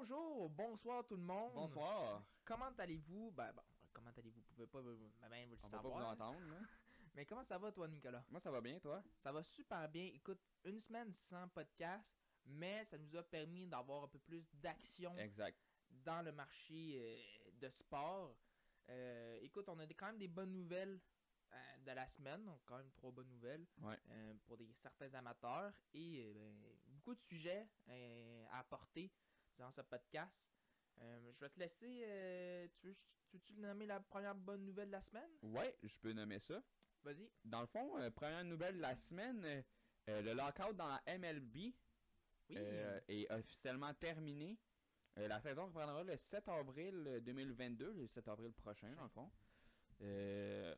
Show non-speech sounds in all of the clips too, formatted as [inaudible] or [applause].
Bonjour, bonsoir tout le monde. Bonsoir. Comment allez-vous? Ben, bon, comment allez-vous? Vous pouvez pas ben, ben, vous le On va pas savoir. vous entendre. [laughs] Mais comment ça va toi, Nicolas? Moi, ça va bien, toi? Ça va super bien. Écoute, une semaine sans podcast, mais ça nous a permis d'avoir un peu plus d'action Exact. dans le marché euh, de sport. Euh, écoute, on a quand même des bonnes nouvelles euh, de la semaine, donc quand même trois bonnes nouvelles Ouais. pour des, certains amateurs et ben, beaucoup de sujets à apporter dans ce podcast. Euh, je vais te laisser. euh, tu veux- tu veux-tu nommer la première bonne nouvelle de la semaine? Ouais, je peux nommer ça. Vas-y. Dans le fond, euh, première nouvelle de la semaine, le lockout dans la MLB Oui. est officiellement terminé. La saison reprendra le 7 avril euh, 2022, le 7 avril prochain, dans le fond. C'est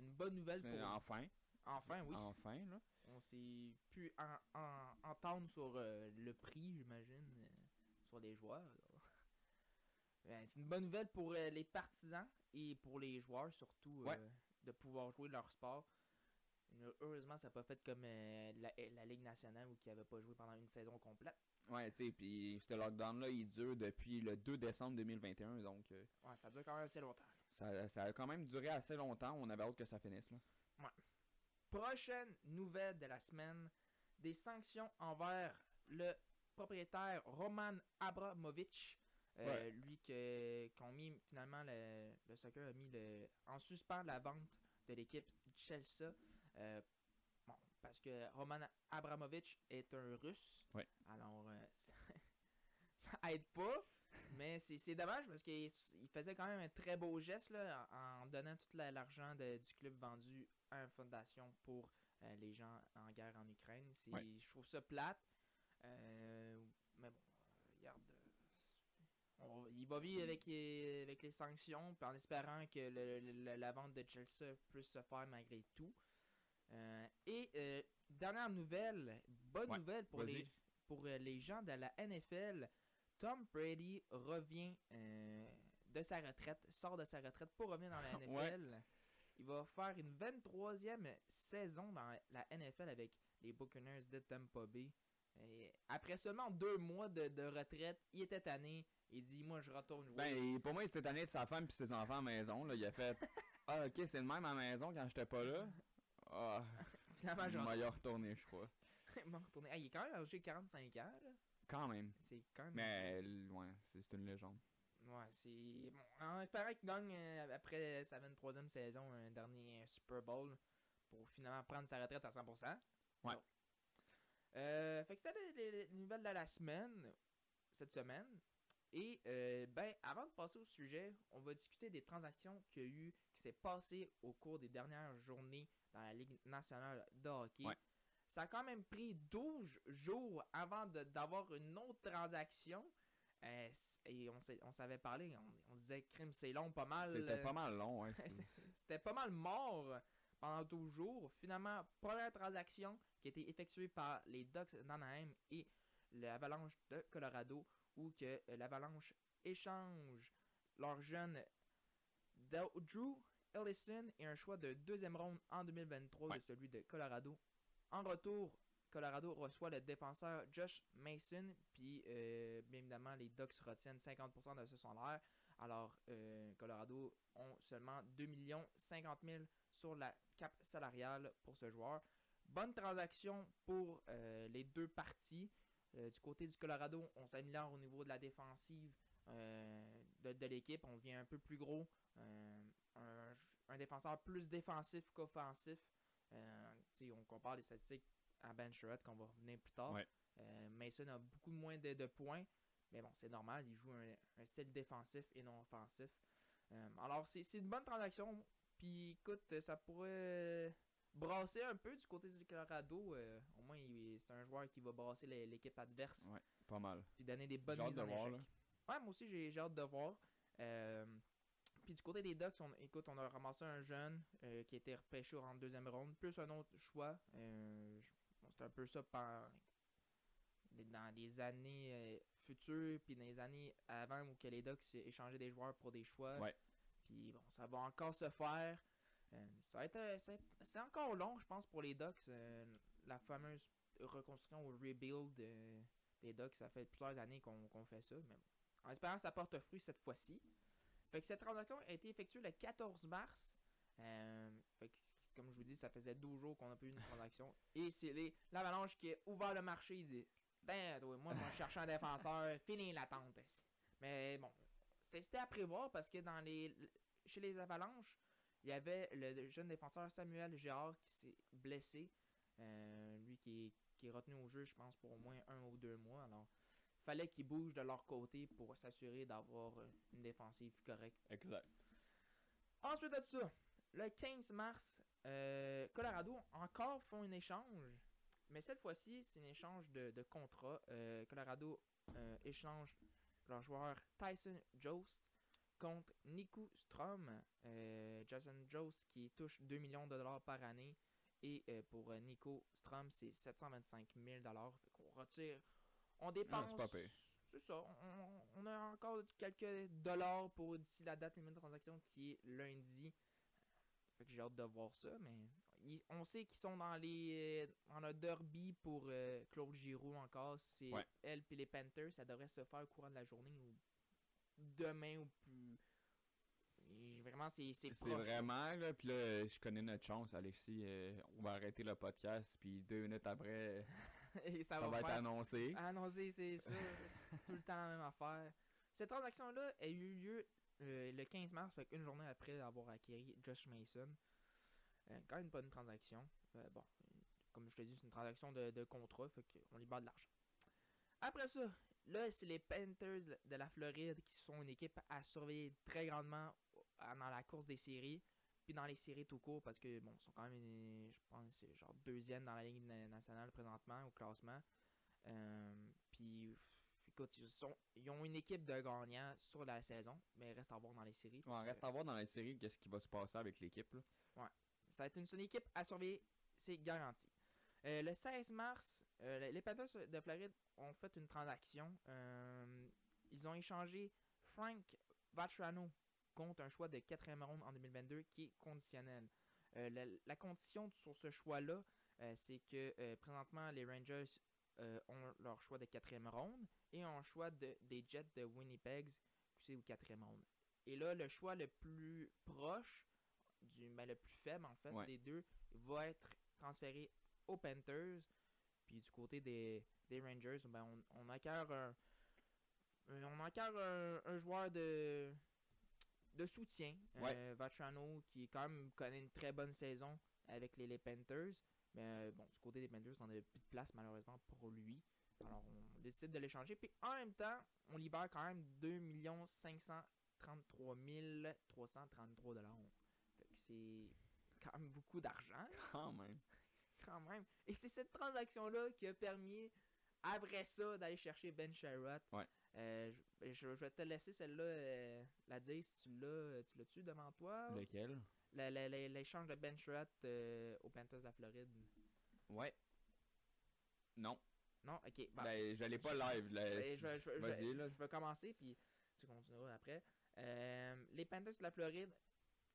une bonne nouvelle pour. enfin, Enfin, oui. enfin, là. On s'est pu en- en- entendre sur euh, le prix, j'imagine, euh, sur les joueurs. Ben, c'est une bonne nouvelle pour euh, les partisans et pour les joueurs, surtout, Ouais. de pouvoir jouer leur sport. Heureusement, ça n'a pas fait comme euh, la, la Ligue nationale où qui n'avait pas joué pendant une saison complète. Ouais, tu sais, puis ce lockdown-là, il dure depuis le 2 décembre 2021, donc Ouais, ça dure quand même assez longtemps. ça, ça a quand même duré assez longtemps. On avait hâte que ça finisse, là. Prochaine nouvelle de la semaine, des sanctions envers le propriétaire Roman Abramovich. Euh, Ouais. Lui que- qu'on mis finalement le, le soccer a mis le, en suspens la vente de l'équipe Chelsea. Euh, bon, parce que Roman Abramovich est un russe. Ouais. Alors euh, [laughs] ça, ça aide pas. Mais c'est dommage parce qu'il il faisait quand même un très beau geste là, en, en donnant tout la- l'argent du club vendu à une fondation pour euh, les gens en guerre en Ukraine. Ouais. Je trouve ça plate. Euh, mais bon, euh, regarde. on- il va vivre avec, les- avec les sanctions, en espérant que le- le- la vente de Chelsea puisse se faire malgré tout. Euh, et euh, dernière nouvelle, bonne Ouais, nouvelle pour les, pour les gens de la NFL. Tom Brady revient euh, de sa retraite, sort de sa retraite pour revenir dans la NFL. [laughs] Ouais. Il va faire une 23e saison dans la NFL avec les Buccaneers de Tampa Bay. Et après seulement deux mois de, de retraite, il était tanné. Il dit Moi, je retourne jouer. Ben, pour moi, il s'était tanné de sa femme puis ses enfants à la maison. Là. Il a fait [laughs] Ah, ok, c'est le même à la maison quand j'étais pas là. Ah, Finalement, je retourner, je crois. [laughs] Ah, il est quand même âgé de 45 ans. là. Quand même. C'est quand même. Mais, ouais, c'est une légende. Ouais, c'est. Bon, en espérant qu'il gagne euh, après sa 23e saison un dernier Super Bowl pour finalement prendre sa retraite à 100%. Ouais. Bon. Euh, fait que c'était les nouvelles de la semaine, cette semaine. Et euh, ben, avant de passer au sujet, on va discuter des transactions qu'il y a eu, qui s'est passé au cours des dernières journées dans la Ligue nationale de hockey. Ouais. Ça a quand même pris 12 jours avant d'avoir une autre transaction. Euh, et on, s'avait parlé, on, on disait crime c'est long pas mal. C'était euh, pas mal long, ouais. [laughs] c'est- c'était pas mal mort pendant 12 jours. Finalement, première transaction qui a été effectuée par les Ducks d'Anaheim et l'Avalanche de Colorado, où que euh, l'Avalanche échange leur jeune Drew Ellison et un choix de deuxième ronde en 2023 de celui de Colorado. En retour, Colorado reçoit le défenseur Josh Mason, puis euh, bien évidemment, les Ducks retiennent 50% de ce salaire. Alors, euh, Colorado ont seulement 2 50 000 sur la cap salariale pour ce joueur. Bonne transaction pour euh, les deux parties. Du côté du Colorado, on s'améliore au niveau de la défensive de, l'équipe. On devient un peu plus gros. un défenseur plus défensif qu'offensif. Euh, on compare les statistiques à Ben Sherratt qu'on va revenir plus tard. Ouais. Euh, Mason a beaucoup moins de, de points. Mais bon, c'est normal, il joue un, un style défensif et non offensif. Euh, alors, c'est une bonne transaction. Puis, écoute, euh, ça pourrait euh, brasser un peu du côté du Colorado. euh, au moins, c'est un joueur qui va brasser l'équipe adverse. Ouais, pas mal. Puis donner des bonnes mises de en voir, échec. Ouais, moi aussi, j'ai j'ai hâte de voir. Puis du côté des Ducks, on, écoute, on a ramassé un jeune euh, qui a été repêché en deuxième ronde, plus un autre choix. Euh, c'est un peu ça par, dans les années euh, futures, puis dans les années avant où que les Ducks échangeaient des joueurs pour des choix. Ouais. Puis bon, ça va encore se faire. Ça va être, c'est encore long, je pense, pour les Ducks. la fameuse reconstruction ou rebuild des Ducks. Ça fait plusieurs années qu'on qu'on fait ça, mais en espérant que ça porte fruit cette fois-ci. Fait que cette transaction a été effectuée le 14 mars. Euh, fait que, comme je vous dis, ça faisait 12 jours qu'on a pas eu une transaction. Et c'est l'Avalanche qui a ouvert le marché. Il dit Ben, toi, moi, je vais chercher un défenseur. [laughs] Fini l'attente. Mais bon, c'était à prévoir parce que dans les chez les Avalanches, il y avait le jeune défenseur Samuel Gérard qui s'est blessé. Euh, lui qui est, qui est retenu au jeu, je pense, pour au moins un ou deux mois. Alors, fallait qu'ils bougent de leur côté pour s'assurer d'avoir une défensive correcte. Exact. Ensuite de ça, le 15 mars, euh, Colorado encore font un échange. Mais cette fois-ci, c'est un échange de, de contrat. Euh, Colorado euh, échange leur joueur Tyson Jost contre Niku Strom. Jason Jost qui touche 2 millions de dollars par année. Et pour Nico Strom, c'est 725 000 dollars. Qu'on retire. On dépense. pire. C'est ça. On, on a encore quelques dollars pour d'ici la date limite de transaction qui est lundi. Fait que j'ai hâte de voir ça, mais on sait qu'ils sont dans les dans le derby pour euh, Claude Giroux encore. C'est Ouais. elle puis les Panthers. Ça devrait se faire au courant de la journée ou demain ou plus. Et vraiment, c'est c'est vraiment, là, puis là, je connais notre chance, Alexis. euh, on va arrêter le podcast, puis deux minutes après, [laughs] [laughs] Et ça, ça, va, être faire- annoncé. Annoncé, c'est ça. [laughs] tout le temps la même affaire. Cette transaction-là a eu lieu euh, le 15 mars, fait une journée après avoir acquis Josh Mason. Euh, quand même une bonne transaction. Euh, bon, comme je te dis, c'est une transaction de, de contrat, fait qu'on libère de l'argent. Après ça, là, c'est les Panthers de la Floride qui sont une équipe à surveiller très grandement dans la course des séries, puis dans les séries tout court, parce que, bon, ils sont quand même, je pense, c'est genre deuxième dans la Ligue na- nationale présentement au classement. Euh, puis, écoute, ils, sont, ils ont une équipe de gagnants sur la saison, mais reste à voir dans les séries. Parce reste que à voir dans la série qu'est-ce qui va se passer avec l'équipe. là. Ça va être une, une équipe à surveiller, c'est garanti. Euh, le 16 mars, euh, les- les Panthers de Floride ont fait une transaction. Ils ont échangé Frank Vatrano contre un choix de 4e ronde en 2022 qui est conditionnel. Euh, la, la condition sur ce choix-là, euh, c'est que euh, présentement les Rangers ont leur choix de 4e ronde et ont un choix de, des Jets de Winnipeg, c'est au 4e ronde. Et là, le choix le plus proche, du, ben, le plus faible en fait, Ouais. des deux, va être transféré aux Panthers. Puis du côté des, des Rangers, ben, on, on acquiert un, on acquiert un, un joueur de, de soutien, Ouais. euh, Vatrano, qui quand même connaît une très bonne saison avec les, les Panthers. Mais euh, bon, du côté des Panthers, on n'avait plus de place malheureusement pour lui. Alors on décide de l'échanger. Puis en même temps, on libère quand même 2 533 333 dollars. C'est quand même beaucoup d'argent Quand même. quand même. Et c'est cette transaction-là qui a permis, après ça, d'aller chercher Ben Sherratt. Ouais. Euh, je, je- vais te laisser celle-là euh, la dire si tu l'as. Tu l'as-tu devant toi? Lequel? Le- le- le- L'échange de Ben Sherratt euh, aux Panthers de la Floride. Ouais. Non. Non? Ok. bah, Ben, je l'ai pas live. là. ben, je, Vas-y, là. je vais commencer, puis tu continueras après. Euh, les Panthers de la Floride,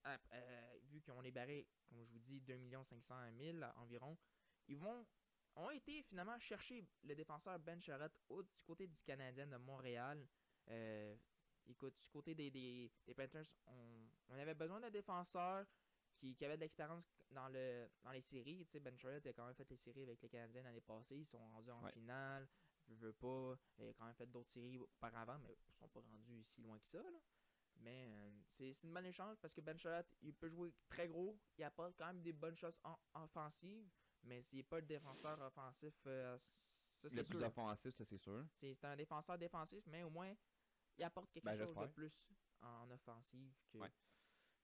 euh, vu qu'ils ont libéré, comme je vous dis, 2 500 000 environ, ils vont ont été finalement chercher le défenseur Ben Charrette du côté du Canadien de Montréal. Euh, écoute, du côté des, des, des Panthers, on, on avait besoin d'un défenseur qui, qui avait de l'expérience dans, le, dans les séries. Tu sais, Ben Charrette a quand même fait les séries avec les Canadiens l'année passée. Ils sont rendus en Ouais. finale. Je veux pas. Il a quand même fait d'autres séries auparavant, mais ils sont pas rendus si loin que ça. là. Mais euh, c'est c'est une bonne échange parce que Ben Charrette, il peut jouer très gros. Il apporte quand même des bonnes choses en offensives, mais s'il n'est pas le défenseur offensif, euh, ça Le c'est plus sûr. offensif, ça c'est sûr. C'est un défenseur défensif, mais au moins, il apporte quelque Ben, chose de plus en offensive que, Ouais.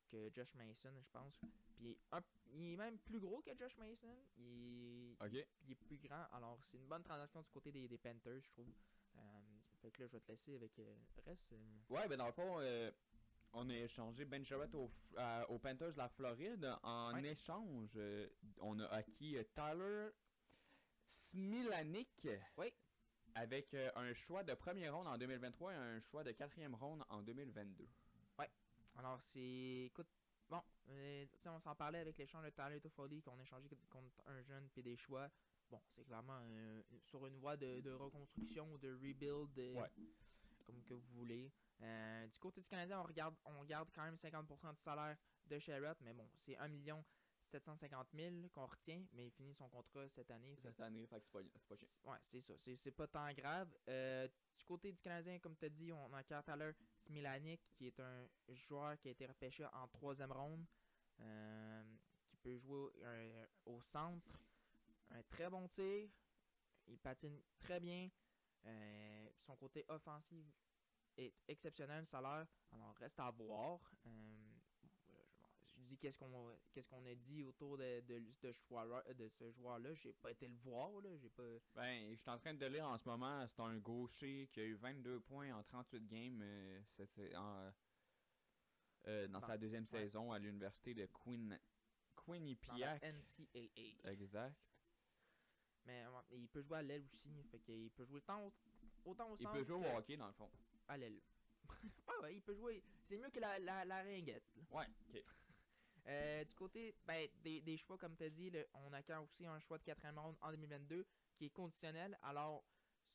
que Josh Mason, je pense. Puis un- il est même plus gros que Josh Mason. Il, est- il plus grand. Alors, c'est une bonne transaction du côté des, des Panthers, je trouve. Euh, fait que là, je vais te laisser avec euh, le reste. euh. Ouais, ben dans le fond, euh, on a échangé Ben Sherratt au, à- aux Panthers de la Floride. En Ouais. échange, euh, on a acquis euh, Tyler Smilanik. Oui. Avec euh, un choix de première ronde en 2023 et un choix de quatrième ronde en 2022. Alors, c'est. Écoute, bon, euh, on s'en parlait avec l'échange de Tyler Toffoli qu'on a échangé contre un jeune puis des choix. bon, c'est clairement euh, sur une voie de, de reconstruction ou de rebuild, euh, Ouais. comme que vous voulez. Euh, du côté du Canadien, on regarde, on garde quand même 50% du salaire de Sherrod, mais bon, c'est 1 750 000 qu'on retient, mais il finit son contrat cette année. fait Cette année, fait que c'est pas, c'est pas chiant. Ouais, c'est ça. C'est, c'est pas tant grave. Euh, du côté du Canadien, comme tu as dit, on a Tyler Smilanic, qui est un joueur qui a été repêché en troisième ronde, euh, qui peut jouer euh, au centre. Un très bon tir. Il patine très bien. Son côté offensif est exceptionnel, le salaire. Alors, reste à voir. Euh, je, dis qu'est-ce qu'on qu'est-ce qu'on a dit autour de, de, de ce joueur- de ce joueur-là. J'ai pas été le voir. là. J'ai pas. Ben, je suis en train de lire en ce moment, c'est un gaucher qui a eu 22 points en 38 games euh, cette sa- en, euh, dans sa deuxième ouais. saison à l'université de Queen, Quinnipiac. NCAA. Exact. Mais ouais, il peut jouer à l'aile aussi. Fait qu'il peut jouer tant au- autant au Il centre peut jouer que au hockey dans le fond. À l'aile. [laughs] ah ouais, il peut jouer. C'est mieux que la, la, la ringuette. là. Ouais, ok. [laughs] Euh, du côté ben, des, des choix, comme tu as dit, le- on acquiert aussi un choix de quatrième ronde en 2022 qui est conditionnel. Alors,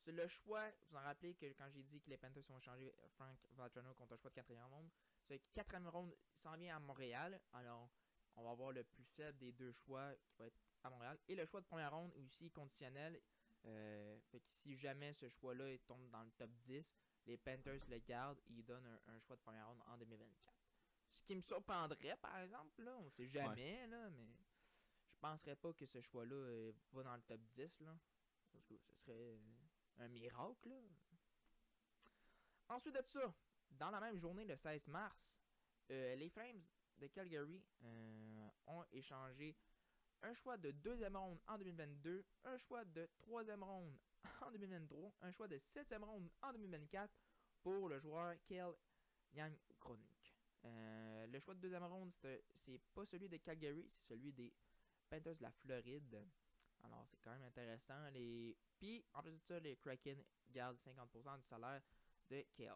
le choix, vous en rappelez que quand j'ai dit que les Panthers ont échangé Frank Vatrano contre un choix de quatrième ronde, c'est que quatrième ronde s'en vient à Montréal. Alors, on va avoir le plus faible des deux choix qui va être à Montréal. Et le choix de première ronde est aussi conditionnel. Euh, fait que si jamais ce choix-là il tombe dans le top 10, les Panthers le gardent et ils donnent un, un choix de première ronde en 2024. Ce qui me surprendrait, par exemple, là, on sait jamais, là, mais je penserais pas que ce choix-là euh, va dans le top 10, là. Parce que ce serait un miracle, là. Ensuite de ça, dans la même journée, le 16 mars, euh, les Flames de Calgary euh, ont échangé un choix de deuxième ronde en 2022, un choix de troisième ronde [laughs] en 2023, un choix de septième ronde en 2024 pour le joueur Kel Yankronic. Euh, le choix de deuxième ronde, c'est pas celui de Calgary, c'est celui des Panthers de la Floride. Alors, c'est quand même intéressant. Les... Puis, en plus de ça, les Kraken gardent 50% du salaire de Kel.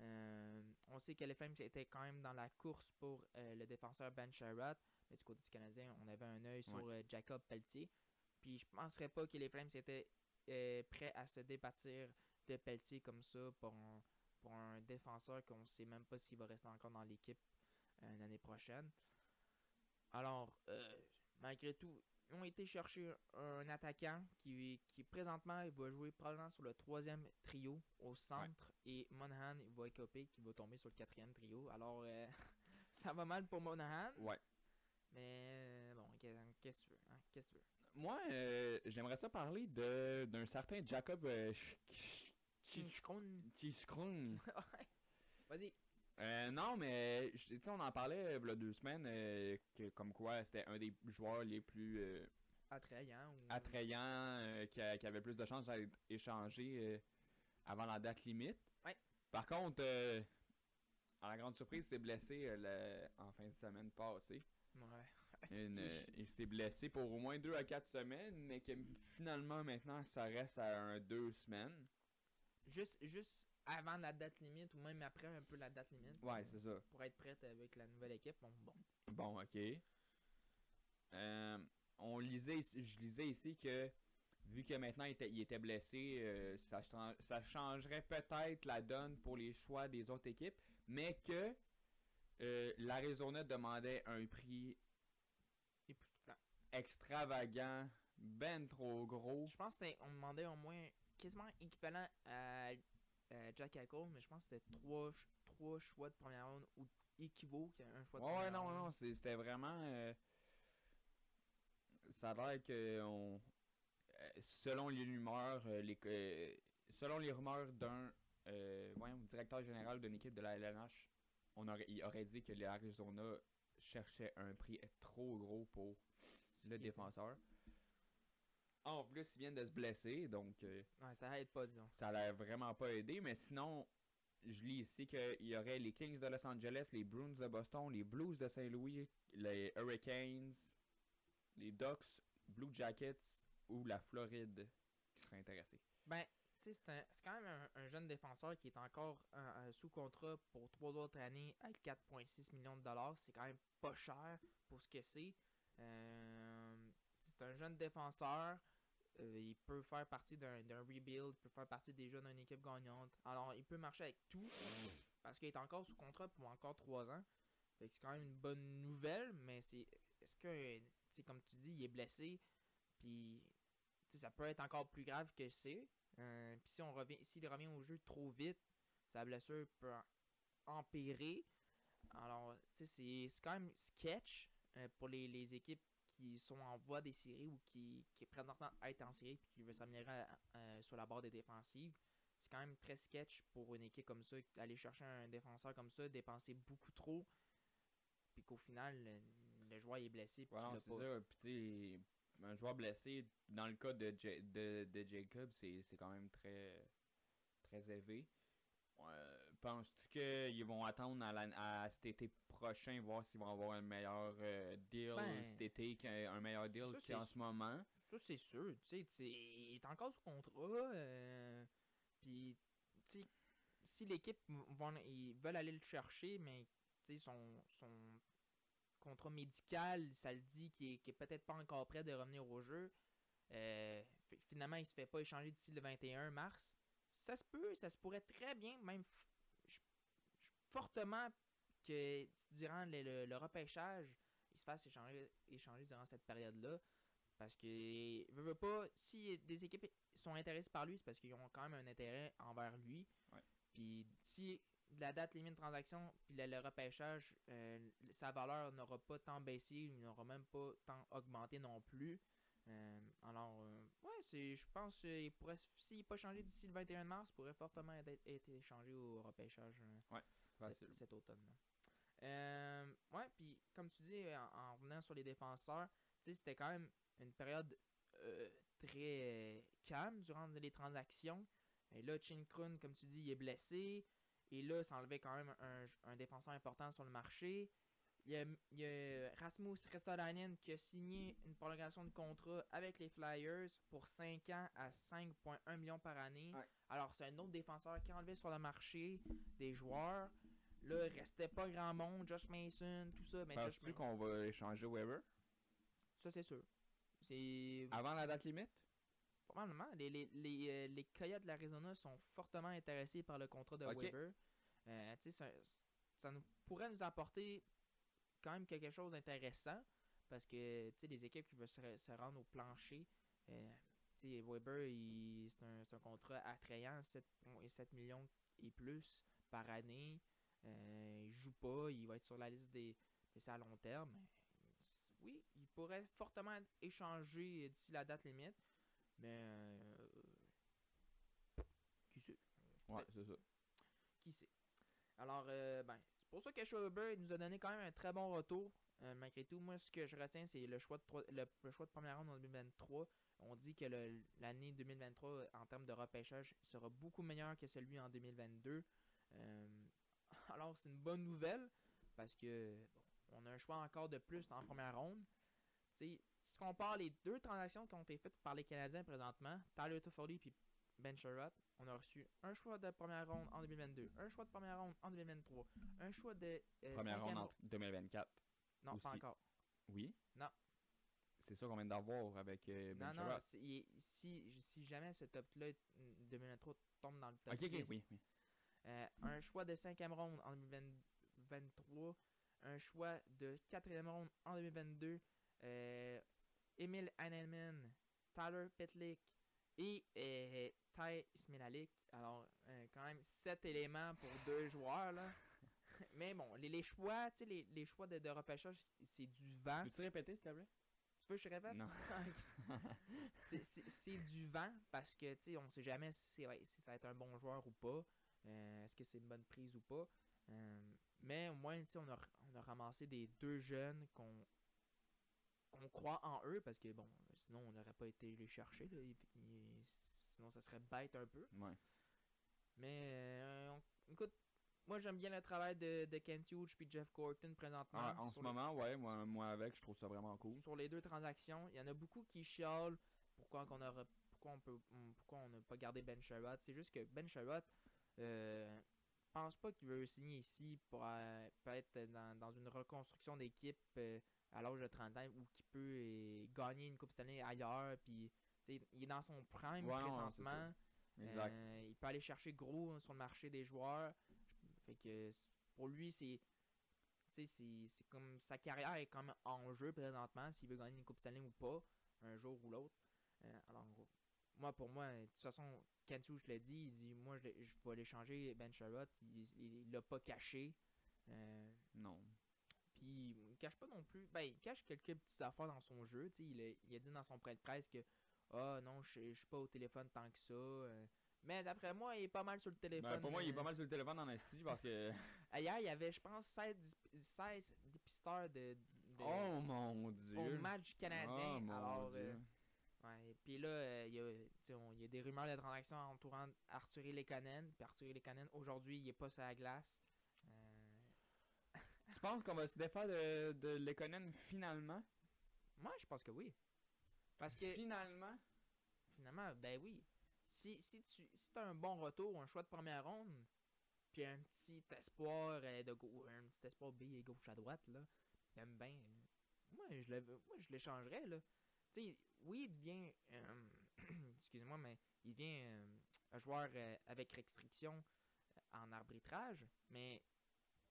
Euh, on sait que les Flames étaient quand même dans la course pour euh, le défenseur Ben Sherratt. Mais du côté du Canadien, on avait un œil sur Ouais. euh, Jacob Pelletier. Puis je penserais pas que les Flames étaient euh, prêts à se départir de Pelletier comme ça pour un, pour un défenseur qu'on sait même pas s'il va rester encore dans l'équipe euh, l'année prochaine. Alors, euh, malgré tout, ils ont été chercher un attaquant qui, qui présentement il va jouer probablement sur le troisième trio au centre et Monahan il va écoper qui va tomber sur le quatrième trio. Alors, euh, [laughs] ça va mal pour Monahan, Ouais. mais euh, bon, qu'est- qu'est-ce que tu veux? hein? Qu'est-ce que tu veux? Moi, euh, j'aimerais ça parler de d'un certain Jacob euh. Chichkron. [laughs] Ouais. Vas-y. Euh, non, mais tu sais, on en parlait il y a deux semaines, euh, que, comme quoi c'était un des joueurs les plus euh, Attrayant. Ou... attrayants, euh, qui, a- qui avait plus de chances d'être échangé euh, avant la date limite. Ouais. Par contre, euh, à la grande surprise, s'est blessé euh, le- en fin de semaine passée. Ouais. [laughs] Une, euh, il s'est blessé pour au moins deux à quatre semaines, mais que finalement maintenant ça reste à un deux semaines. Juste, juste avant la date limite ou même après un peu la date limite. Ouais, c'est ça. Pour être prête avec la nouvelle équipe. Bon, bon. Bon, ok. Euh, on lisait, je lisais ici que vu que maintenant il était, il était blessé, euh, ça, ça changerait peut-être la donne pour les choix des autres équipes, mais que euh, l'Arizona demandait un prix. Extravagant, ben trop gros. Je pense qu'on demandait au moins quasiment équivalent à, à Jack Eichel, mais je pense que c'était trois, trois choix de première ronde ou équivaut qu'à un choix de Ouais, ouais, première non, ronde. non, c'était vraiment. euh, ça a l'air que on, euh, selon les rumeurs, euh, les, euh, selon les rumeurs d'un euh, voyons, directeur général d'une équipe de la LNH, on aurait, il aurait dit que l'Arizona cherchait un prix trop gros pour le défenseur. En plus, ils viennent de se blesser, donc euh, Ouais, ça aide pas, disons. ça l'a vraiment pas aidé, mais sinon, je lis ici qu'il y aurait les Kings de Los Angeles, les Bruins de Boston, les Blues de Saint-Louis, les Hurricanes, les Ducks, Blue Jackets ou la Floride qui seraient intéressés. Ben, tu sais, c'est quand même un, un jeune défenseur qui est encore euh, euh, sous contrat pour trois autres années à 4,6 millions de dollars. C'est quand même pas cher pour ce que c'est. Euh, c'est un jeune défenseur. euh, il peut faire partie d'un rebuild, il peut faire partie déjà d'une équipe gagnante. Alors, il peut marcher avec tout parce qu'il est encore sous contrat pour encore 3 ans. C'est quand même une bonne nouvelle, mais c'est. Est-ce que. Sais, comme tu dis, il est blessé. Puis. ça peut être encore plus grave que c'est. Euh, puis si on revient. S'il revient au jeu trop vite, sa blessure peut empirer. Alors, c'est- c'est quand même sketch euh, pour les équipes qui sont en voie des séries ou qui, qui présentent à être en série puis qui veulent s'améliorer à- à- sur la barre des défensives. C'est quand même très sketch pour une équipe comme ça, aller chercher un défenseur comme ça, dépenser beaucoup trop, puis qu'au final, le, le joueur est blessé. Puis l'as c'est ça. Puis, un joueur blessé, dans le cas de, de, de Jacob, c'est c'est quand même très, très élevé. Euh, Penses-tu qu'ils vont attendre à, la- à cet été prochain, voir s'ils vont avoir un meilleur euh, deal Ben, cet été, qu'un un meilleur deal qu'en ce moment? Ça, c'est sûr. Tu sais, il est encore sous contrat. euh, puis, tu sais, si l'équipe ils veulent aller le chercher, mais tu sais, son, son contrat médical, ça le dit qu'il est, est peut-être pas encore prêt de revenir au jeu. Euh, fi- finalement, il se fait pas échanger d'ici le 21 mars. Ça se peut, ça se pourrait très bien, même fortement que durant le, le- le repêchage, il se fasse échanger, échanger durant cette période-là. Parce que, veut, veut pas, si des équipes sont intéressées par lui, c'est parce qu'ils ont quand même un intérêt envers lui. Ouais. Puis si la date limite de transaction, puis le, le repêchage, euh, sa valeur n'aura pas tant baissé, il n'aura même pas tant augmenté non plus. Euh, alors, euh, ouais, c'est, je pense qu'il pourrait, s'il n'est pas changé d'ici le 21 mars, il pourrait fortement être, être échangé au repêchage cet, Facile. cet automne. Euh, ouais, puis comme tu dis, en, en revenant sur les défenseurs, c'était quand même une période euh, très euh, calme durant les transactions. Et là, Chin Krun, comme tu dis, il est blessé. Et là, ça enlevait quand même un, un défenseur important sur le marché. Il y a, il y a Rasmus Ristolainen qui a signé une prolongation de contrat avec les Flyers pour 5 ans à 5,1 millions par année. Ouais. Alors, c'est un autre défenseur qui a enlevé sur le marché des joueurs. Là, il restait pas grand monde. Josh Mason, tout ça. Mais Josh Penses-tu Mason, qu'on va échanger Weber? Ça, c'est sûr. C'est avant la date limite? probablement. Les, les, les, euh, les Coyotes de l'Arizona sont fortement intéressés par le contrat de. Weber. Euh, ça, ça nous, pourrait nous apporter quand même quelque chose d'intéressant parce que les équipes qui veulent se, se rendre au plancher, euh, Weber, il- c'est un, c'est un contrat attrayant, 7, 7 millions et plus par année. Euh, il joue pas, il va être sur la liste des, des à long terme. Oui, il pourrait fortement être échangé d'ici la date limite, mais euh, qui sait? Ouais, c'est ça. Qui sait? Alors, euh, ben, c'est pour ça que il nous a donné quand même un très bon retour. Euh, malgré tout, moi, ce que je retiens, c'est le choix de troi- le, le choix de première ronde en 2023. On dit que le- l'année 2023, en termes de repêchage, sera beaucoup meilleur que celui en 2022. Euh, alors, c'est une bonne nouvelle parce que bon, on a un choix encore de plus en première ronde. Tu si on compare les deux transactions qui ont été faites par les Canadiens présentement, Tyler Toffoli et Ben Sherratt, on a reçu un choix de première ronde en 2022, un choix de première ronde en 2023, un choix de euh, Première ronde en 2024. Non, pas encore. Oui? Non. C'est ça qu'on vient d'avoir avec euh, Ben non, non, si, si jamais ce top-là, mm, 2023, tombe dans le top Ok, ok, 10, oui, oui. Euh, un choix de cinquième ronde en 2023, un choix de quatrième ronde en 2022, euh, Emil Hanelman, Tyler Petlick et euh, Ty Smilalik. Alors, euh, quand même, sept éléments pour deux joueurs, là. [laughs] Mais bon, les, les choix, tu sais, les, les choix de, de repêchage, c'est du vent. Peux-tu répéter, s'il te plaît? Tu veux que je répète? Non. [laughs] c'est- du vent parce que tu sais on sait jamais si, ouais, si ça va être un bon joueur ou pas euh, est-ce que c'est une bonne prise ou pas? Euh, mais au moins on a, on a ramassé des deux jeunes qu'on qu'on croit en eux parce que bon sinon on n'aurait pas été les chercher là, sinon ça serait bête un peu ouais. mais euh, on- écoute moi j'aime bien le travail de, de Kent Hughes puis Jeff Gorton présentement Ah, en ce moment, ouais, moi, moi avec, je trouve ça vraiment cool. sur les deux transactions. Il y en a beaucoup qui chialent pourquoi qu'on aura pourquoi on peut on- pourquoi on n'a pas gardé Ben Sherratt. C'est juste que Ben Sherratt euh, pense pas qu'il veut signer ici pour euh, peut être dans, dans une reconstruction d'équipe euh, à l'âge de 30 ans ou qui peut euh, gagner une Coupe année ailleurs puis il est dans son prime Ouais, non, c'est présentement. Exact. Euh, il peut aller chercher gros sur le marché des joueurs. Fait que pour lui, c'est. C'est c'est comme. Sa carrière est comme en jeu présentement, s'il veut gagner une Coupe Stanley ou pas, un jour ou l'autre. Alors, moi, pour moi, de toute façon, Cantu, je l'ai dit, il dit Moi, je, je vais aller changer Ben Sherrod. Il l'a pas caché. Euh, Non. puis il cache pas non plus. Ben, il cache quelques petites affaires dans son jeu. Il a, il a dit dans son prêt de presse que Ah non, je je suis pas au téléphone tant que ça. euh. Mais d'après moi, il est pas mal sur le téléphone. Ben, pour moi, il est euh. pas mal sur le téléphone en esti parce que. [laughs] Hier, il y avait, je pense, 16, dis- 16 dépisteurs de, de- Oh mon dieu. au match canadien. Oh, mon Alors, Dieu. euh, ouais. Puis là, euh, il y, a, y des rumeurs de transactions entourant Arthur Lekonen. Puis Arthur Lekonen, aujourd'hui, il est pas sur la glace. Euh, [laughs] Tu penses qu'on va se défaire de, de Lekonen finalement? Moi, je pense que oui. Parce que. Finalement? Finalement, ben oui. Si, si tu si as un bon retour, un choix de première ronde, puis un petit espoir euh, de gau- un petit espoir B et gauche à droite, là, t'aimes bien. Moi, je le moi je l'échangerais, là. Tu sais, oui, il devient euh, [clears throat] excusez-moi, mais il devient euh, un joueur euh, avec restriction euh, en arbitrage, mais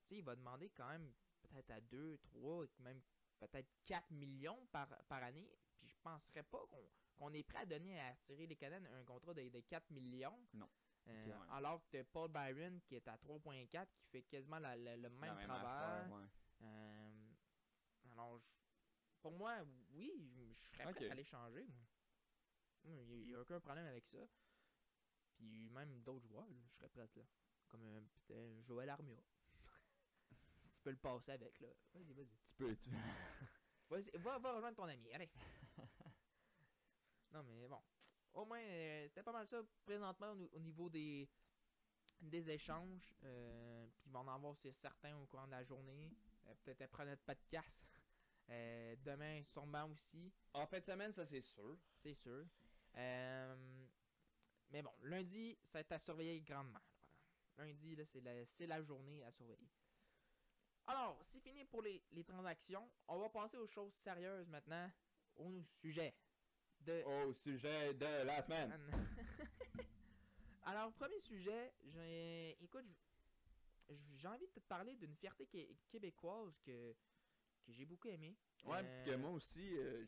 tu sais, il va demander quand même peut-être à 2, 3, même peut-être 4 millions par, par année. Puis je penserais pas qu'on qu'on est prêt à donner à Cyril Lekonen un contrat de, de 4 millions. Non. Euh, alors que Paul Byron qui est à 3.4 qui fait quasiment la- la- le même travail. ouais. Euh, alors, je- pour moi, oui, je, serais prêt Ok. à l'échanger. Il n'y a, aucun problème avec ça. Puis même d'autres joueurs, je serais prêt là. Comme euh, peut-être Joël Armia. [laughs] si tu peux le passer avec, là. Vas-y, vas-y. Tu peux. Tu... [laughs] Vas-y, va, va rejoindre ton ami, allez. [laughs] non, mais bon. Au moins, euh, c'était pas mal ça présentement au, au niveau des, des échanges. Euh, puis va en avoir, c'est certain, au courant de la journée. Euh, Peut-être après notre podcast. Euh, demain, sûrement aussi, En fin de semaine, ça c'est sûr. c'est sûr. Euh, mais bon, lundi, ça va être à surveiller grandement. Lundi, là, c'est la, c'est la journée à surveiller. Alors, c'est fini pour les, les transactions. On va passer aux choses sérieuses maintenant, au sujet de... Au sujet de la semaine. [laughs] Alors, premier sujet, j'ai... Écoute, j'ai envie de te parler d'une fierté qué- québécoise que, que j'ai beaucoup aimée. Ouais, Euh, que moi aussi, euh,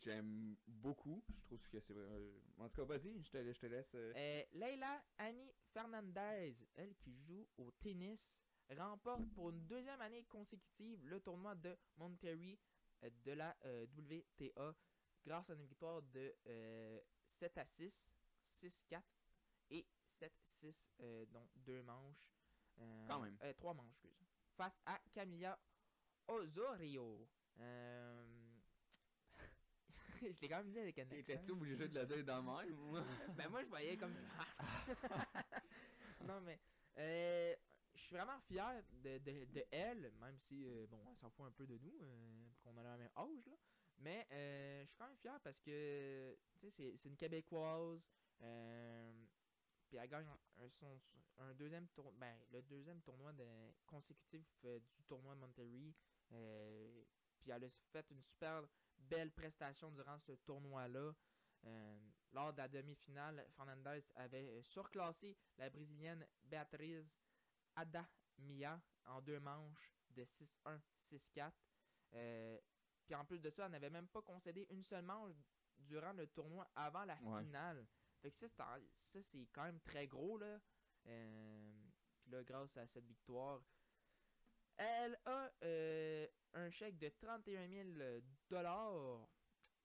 j'aime beaucoup. Je trouve que c'est vrai. euh, En tout cas, vas-y, je te, je te laisse. euh, Leila Annie Fernandez, elle qui joue au tennis, remporte pour une deuxième année consécutive le tournoi de Monterrey de la WTA grâce à une victoire de euh, 7 à 6, 6-4 et 7-6, euh, donc deux manches. Quand même. trois manches, excuse. Face à Camilla Osorio. Euh, [laughs] je l'ai quand même dit avec un accent. Étais-tu obligé de le dire dans même? [laughs] Ben moi je voyais comme ça. [laughs] non mais euh, je suis vraiment fier de, de, de elle, même si euh, bon elle s'en fout un peu de nous, euh, qu'on a le même âge là. Mais euh, je suis quand même fier parce que tu sais c'est, c'est une québécoise. Puis elle gagne un, son- un deuxième tour, ben, le deuxième tournoi de, consécutif du tournoi Monterrey. Puis elle a fait une super belle prestation durant ce tournoi-là. Euh, lors de la demi-finale, Fernandez avait surclassé la Brésilienne Beatriz Adamia en deux manches de 6-1, 6-4. Euh, puis en plus de ça, elle n'avait même pas concédé une seule manche durant le tournoi avant la Ouais. finale. Fait que ça, c'est ça, c'est quand même très gros, là. Euh, puis là, grâce à cette victoire, elle a euh, un chèque de 31 000 dollars.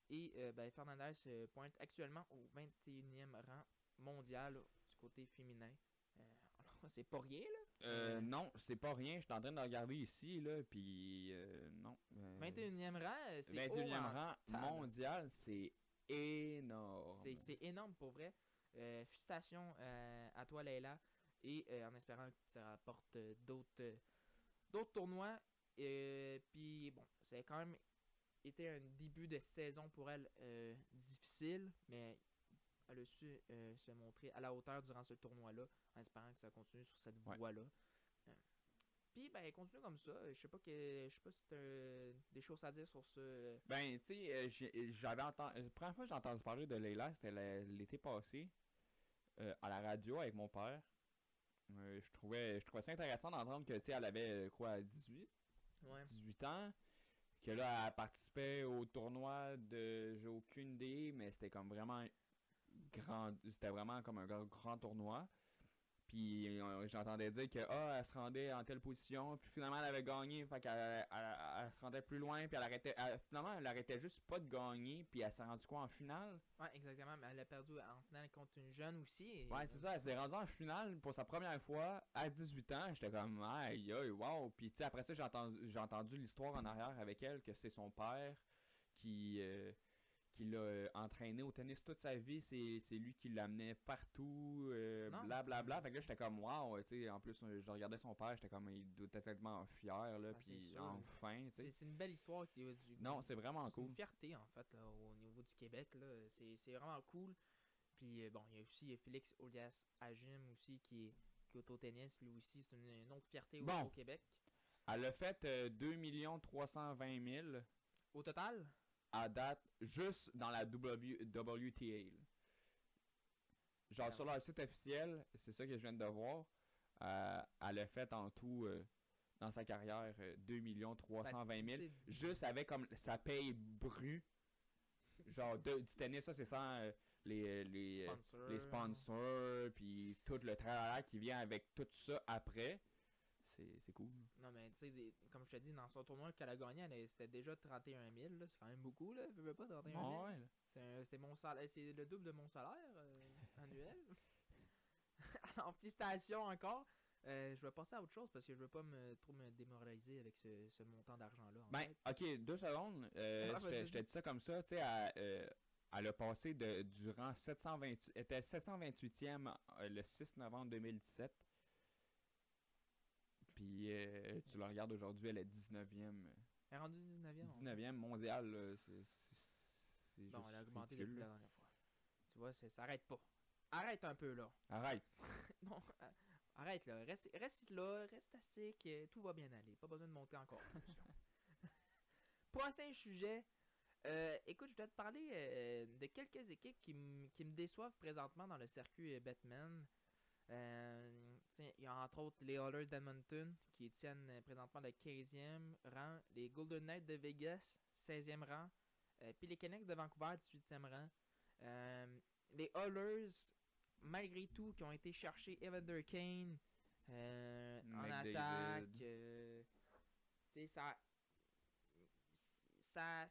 Et euh, ben, Fernandez se pointe actuellement au 21e rang mondial du côté féminin. Euh, alors, [laughs] c'est pas rien, là. Euh, Euh, non, c'est pas rien. Je suis en train de regarder ici, là, puis euh, non. euh, 21e rang, euh, c'est haut 21e en rang mondial, c'est énorme. C'est, énorme pour vrai. Euh, félicitations euh, à toi, Leila. Et euh, en espérant que ça rapporte euh, d'autres, euh, d'autres tournois. Euh, Puis bon, ça a quand même été un début de saison pour elle euh, difficile. Mais elle a su euh, se montrer à la hauteur durant ce tournoi-là. En espérant que ça continue sur cette Ouais. voie-là. Puis, ben, continue comme ça. Je sais pas que, je sais pas si t'as des choses à dire sur ça. Ben, tu sais, euh, j'avais entendu. La première fois que j'ai entendu parler de Leila, c'était l'été passé, euh, à la radio avec mon père. Euh, je trouvais je trouvais ça intéressant d'entendre que, tu elle avait, euh, quoi, 18, Ouais. 18 ans? Que là, elle participait au tournoi de. J'ai aucune idée, mais c'était comme vraiment grand. C'était vraiment comme un grand, grand tournoi. Puis euh, j'entendais dire que ah, elle se rendait en telle position, puis finalement elle avait gagné, fait qu'elle elle- elle- elle se rendait plus loin, puis elle arrêtait. finalement, elle arrêtait juste pas de gagner, puis elle s'est rendue quoi en finale? Ouais, exactement. Mais elle a perdu en finale contre une jeune aussi. et- Ouais, c'est ça, elle s'est rendue en finale pour sa première fois à 18 ans. J'étais comme, aïe, aïe, wow. Puis, tu sais, après ça, j'ai entendu, j'ai entendu l'histoire en arrière avec elle, que c'est son père qui, euh, qui l'a euh, entraîné au tennis toute sa vie. C'est, lui qui l'amenait partout, euh, Non. blablabla. Fait que là, j'étais comme, wow, tu sais, en plus, euh, je regardais son père, j'étais comme, il doit être tellement fier, là, Ah, puis enfin, tu sais. c'est une belle histoire qui du Non, c'est vraiment c'est une cool. fierté en fait là, au niveau du Québec là, c'est vraiment cool. Puis bon, il y a aussi Félix Olias Agim aussi qui est qui est au tennis, lui aussi c'est une, une autre fierté au, Québec. Elle a fait euh, 2 320 000 Au total, à date juste dans la w, WTA. là. Genre sur leur site officiel, c'est ça que je viens de voir, euh, elle a fait en tout euh, dans sa carrière euh, 2 320 000. Ben, c'est- Juste avec comme sa paye brue. Genre de- du tennis, ça c'est sans euh, les, les, euh, sponsor. les sponsors, puis tout le travail qui vient avec tout ça après. C'est cool. Non mais tu sais comme je te dis dans son tournoi qu'elle a gagné, c'était déjà 31 000 là, c'est quand même beaucoup là, je veux pas 31 000. Ouais, là. C'est mon salaire, c'est le double de mon salaire euh, annuel. [laughs] Alors, félicitations encore. Euh, je vais passer à autre chose parce que je veux pas me trop me démoraliser avec ce, ce montant d'argent-là. en Ben, fait. ok, deux secondes. Euh, Ah, je te- vas-y, je te dis ça comme ça. Tu sais, elle, euh, elle a passé de, durant 728, était 728e euh, le 6 novembre 2017. Puis euh, tu la regardes aujourd'hui, elle est 19e. Elle est rendue 19e. en fait. 19e mondiale, c'est Bon, elle a augmenté depuis la dernière fois. Tu vois, ça arrête pas. Arrête un peu là. Arrête. [laughs] non, euh, arrête là. Reste, reste là, reste assis, que tout va bien aller. Pas besoin de monter encore plus. [laughs] Prochain sujet. Euh, écoute, je dois te parler euh, de quelques équipes qui, qui me déçoivent présentement dans le circuit euh, Batman. Euh, il y a entre autres les Oilers d'Edmonton qui tiennent euh, présentement le 15e rang, les Golden Knights de Vegas 16e rang, euh, puis les Canucks de Vancouver 18e rang. Euh, les Oilers, malgré tout, qui ont été chercher Evander Kane euh, en attaque, tu sais, ça, ça,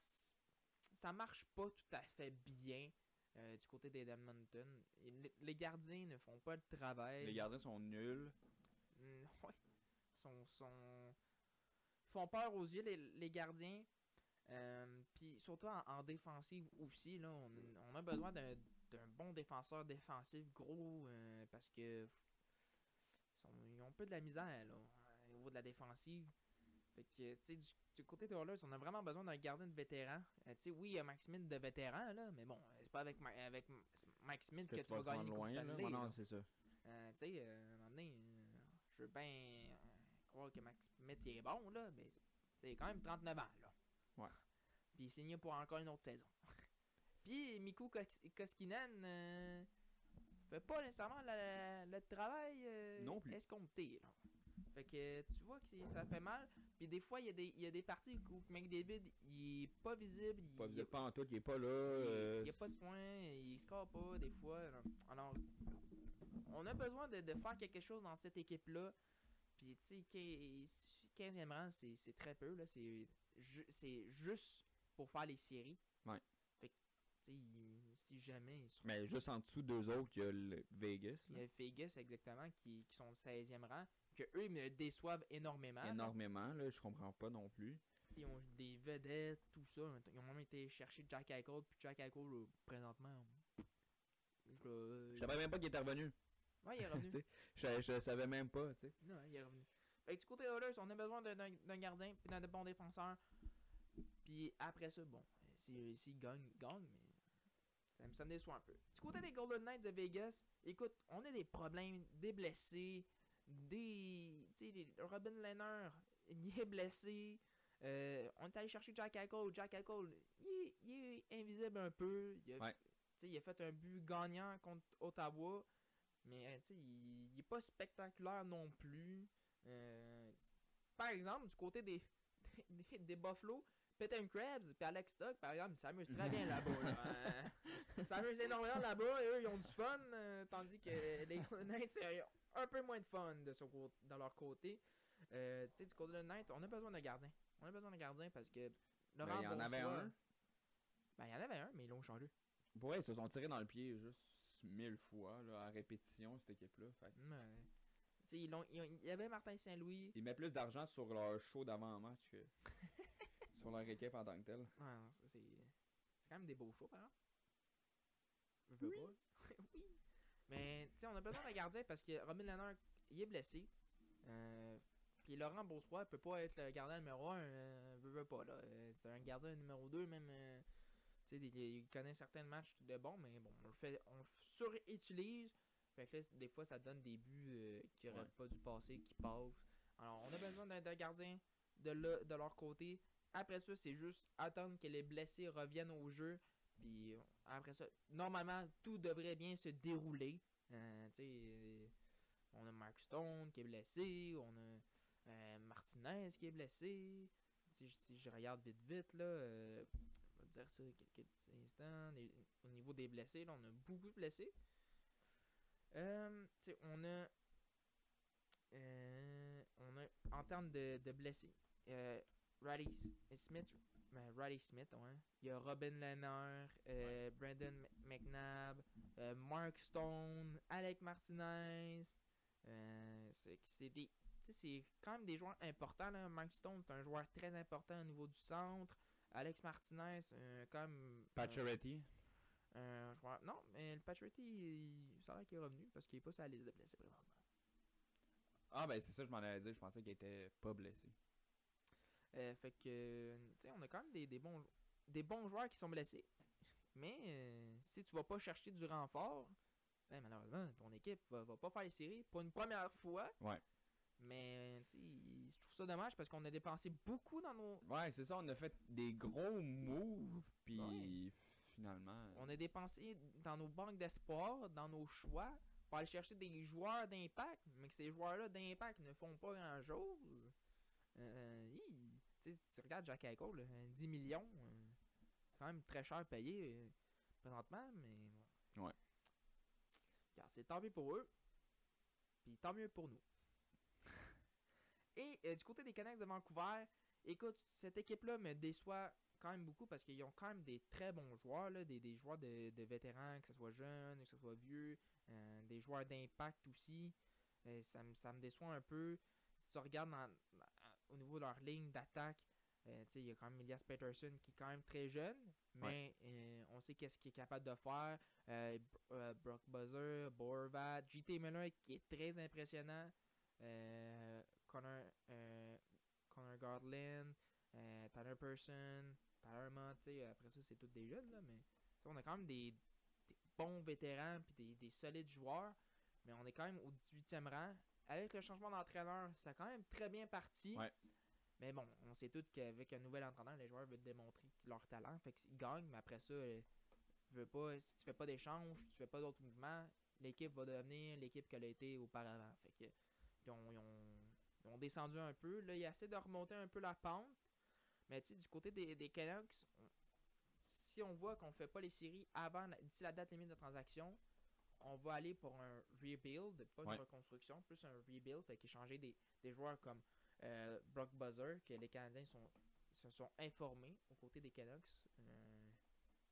ça marche pas tout à fait bien euh, du côté des Edmonton. Les, gardiens ne font pas le travail. Les gardiens sont nuls. Mm, [laughs] ouais. Sont, sont... font peur aux yeux, les, les gardiens. Euh, Puis surtout en, en défensive aussi, là, on, on a besoin d'un d'un bon défenseur défensif gros euh, parce que ils ont un peu de la misère là, au niveau de la défensive. Fait que, tu sais, du, du côté des Oilers, on a vraiment besoin d'un gardien de vétéran. Euh, tu sais, oui, il y a Maximine de vétéran, là, mais bon, euh, c'est pas avec, Ma- avec M- Maximine que, Que tu vas gagner loin. Stanley, Ouais, non, c'est ça. Euh, tu sais, euh, à un moment donné, euh, je veux bien croire que Max Smith il est bon, là, mais c'est quand même 39 ans, là. Ouais. Puis il signé pour encore une autre saison. [laughs] Puis Miku Kos- Koskinen fait pas nécessairement la- le travail Non plus. escompté, là. Fait que tu vois que ça fait mal. Puis des fois, il y, a des- il y a des parties où McDavid, il est pas visible. Il, Pas, pas en tout, il est pas là. il euh, n'y a pas de points, il score pas des fois. alors- on a besoin de, de faire quelque chose dans cette équipe-là. Puis, tu sais, 15e rang, c'est très peu. là C'est ju- c'est juste pour faire les séries. Ouais. Fait que, il- si jamais ils sont. Mais juste en dessous d'eux autres, il y a le Vegas. Il y a Vegas, exactement, qui, qui sont le 16e rang. Que eux me déçoivent énormément. Énormément, là, je comprends pas non plus. Ils ont des vedettes, tout ça. Ils ont même été chercher Jack Eichel. Puis Jack Eichel, là, présentement, je savais même pas qu'il était revenu. Ouais, il est revenu. [laughs] Je, je savais même pas, tu sais. non, il est revenu. Fait que du côté Oilers, on a besoin d'un gardien puis d'un de bons défenseurs. Puis après ça, bon, s'il si, gagne, il gagne, mais ça, me- ça me déçoit un peu. Du côté des Golden Knights de Vegas, écoute, on a des problèmes, des blessés, des. Tu sais, les- Robin Lehner, il est blessé. Euh, on est allé chercher Jack Eichel. Jack Eichel, il est, il est invisible un peu. Il a, Ouais. il a fait un but gagnant contre Ottawa. Mais il, il est pas spectaculaire non plus. Euh, par exemple, du côté des, [laughs] des, des Buffalo, Peyton Krebs et Alex Stock, par exemple, ils s'amusent très bien là-bas. là. [laughs] Ils s'amusent énormément là-bas et eux, ils ont du fun. euh, tandis que les [laughs] c'est un peu moins de fun de, son de leur côté. Euh, tu sais, du côté de Knights, on a besoin de gardien. On a besoin de gardien parce que Ben, Laurent il y en avait un. Ben, il y en avait un, mais ils l'ont changé. Ouais, ils se sont tirés dans le pied juste mille fois là, à répétition, cette équipe-là. Fait Ouais. Tu sais, ils l'ont- ils ont- il y avait Martin Saint-Louis. Ils mettent plus d'argent sur leur show d'avant-match que [laughs] sur leur équipe en tant que telle. Ouais, non, ça, c'est c'est quand même des beaux shows, par exemple. Je veux pas. oui. [laughs] Mais, tu sais, on a besoin d'un gardien parce que Robin Lehner, il est blessé. Euh, Puis Laurent Beausoir peut pas être le gardien numéro 1. Euh, veut, veut pas, là. Euh, c'est un gardien numéro 2, même. euh, tu sais, il, il connaît certains matchs de bons, mais bon, on le fait, on le surutilise. Fait que là, des fois, ça donne des buts euh, qui auraient Ouais. pas dû passer, qui passent. Alors, on a besoin d'un d'un gardien de, le- de leur côté. Après ça, c'est juste attendre que les blessés reviennent au jeu. Puis euh, après ça, normalement, tout devrait bien se dérouler. Euh, on a Mark Stone qui est blessé, on a euh, Martinez qui est blessé. Si, je- regarde vite vite, là, on va dire ça quelques instants. Au niveau des blessés, là, on a beaucoup de blessés. On a. on a en termes de, de blessés, Riley Smith, ben, Riley Smith, ouais. Il y a Robin Lehner, euh, Brandon McNabb, euh, Mark Stone, Alec Martinez. Euh, c'est des. c'est quand même des joueurs importants. Là. Mark Stone, c'est un joueur très important au niveau du centre. Alex Martinez, quand même. un- Pacioretty. un joueur. Non, mais le Patriotti, il, ça a l'air qu'il est revenu parce qu'il est pas sur la liste de blessés présentement. Ah ben c'est ça, je m'en allais dire, je pensais qu'il était pas blessé. Euh, fait que, tu sais, on a quand même des, des bons, des bons joueurs qui sont blessés. Mais euh, si tu vas pas chercher du renfort, ben, malheureusement, ton équipe va, va pas faire les séries pour une première fois. Ouais. Mais, tu sais, je trouve ça dommage parce qu'on a dépensé beaucoup dans nos. Ouais, c'est ça, on a fait des gros moves, puis Ouais. finalement... On a dépensé dans nos banques d'espoir, dans nos choix, pour aller chercher des joueurs d'impact, mais que ces joueurs-là d'impact ne font pas grand-chose. Euh, tu sais, si tu regardes Jack Eichel, là, 10 millions, euh, quand même très cher payé euh, présentement, mais. Ouais. Regarde, c'est tant mieux pour eux, puis tant mieux pour nous. [laughs] Et euh, du côté des Canucks de Vancouver, écoute, cette équipe-là me déçoit quand même beaucoup parce qu'ils ont quand même des très bons joueurs, là, des, des joueurs de, de vétérans, que ce soit jeunes, que ce soit vieux, euh, des joueurs d'impact aussi. Euh, ça, me- ça me déçoit un peu. Si tu regardes dans- au niveau de leur ligne d'attaque, euh, il y a quand même Elias Peterson qui est quand même très jeune, mais euh, on sait qu'est-ce qu'il est capable de faire. Euh, Brock Buzzer, Borvat, JT Miller qui est très impressionnant. Connor, Connor euh, Tyler Person, Tyler Mott, après ça, c'est tous des jeunes, là, mais on a quand même des, des bons vétérans puis des, des solides joueurs, mais on est quand même au 18e rang. Avec le changement d'entraîneur, ça a quand même très bien parti. Ouais. Mais bon, on sait tous qu'avec un nouvel entraîneur, les joueurs veulent démontrer leur talent. Fait qu'ils gagnent, mais après ça, euh, veux pas, si tu fais pas d'échange, tu fais pas d'autres mouvements, l'équipe va devenir l'équipe qu'elle a été auparavant. Fait que ils ont, ils ont- ils ont descendu un peu. Là, ils essaient de remonter un peu la pente. Mais tu sais, du côté des, des Canucks, on- si on voit qu'on fait pas les séries avant d'ici la date limite de transaction, on va aller pour un rebuild, pas Ouais. une reconstruction, plus un rebuild, fait qu'échanger des, des joueurs comme euh, Brock Buzzer, que les Canadiens sont, se sont informés aux côtés des Canucks euh,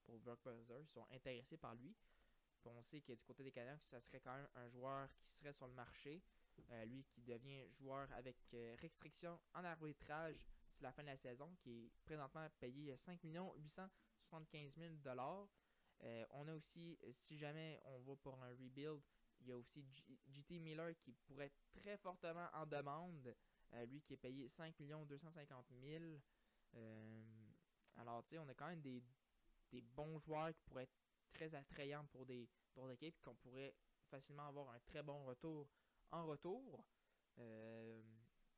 pour Brock Buzzer, ils sont intéressés par lui. Puis on sait que du côté des Canucks, ça serait quand même un joueur qui serait sur le marché. Euh, lui qui devient joueur avec restriction en arbitrage d'ici la fin de la saison, qui est présentement payé 5 875 000 euh, On a aussi, euh, si jamais on va pour un rebuild, il y a aussi J- JT Miller qui pourrait être très fortement en demande. Euh, lui qui est payé 5 250 000 Euh, alors, tu sais, on a quand même des, des bons joueurs qui pourraient être très attrayants pour des d'autres équipes, qu'on pourrait facilement avoir un très bon retour en retour. Euh,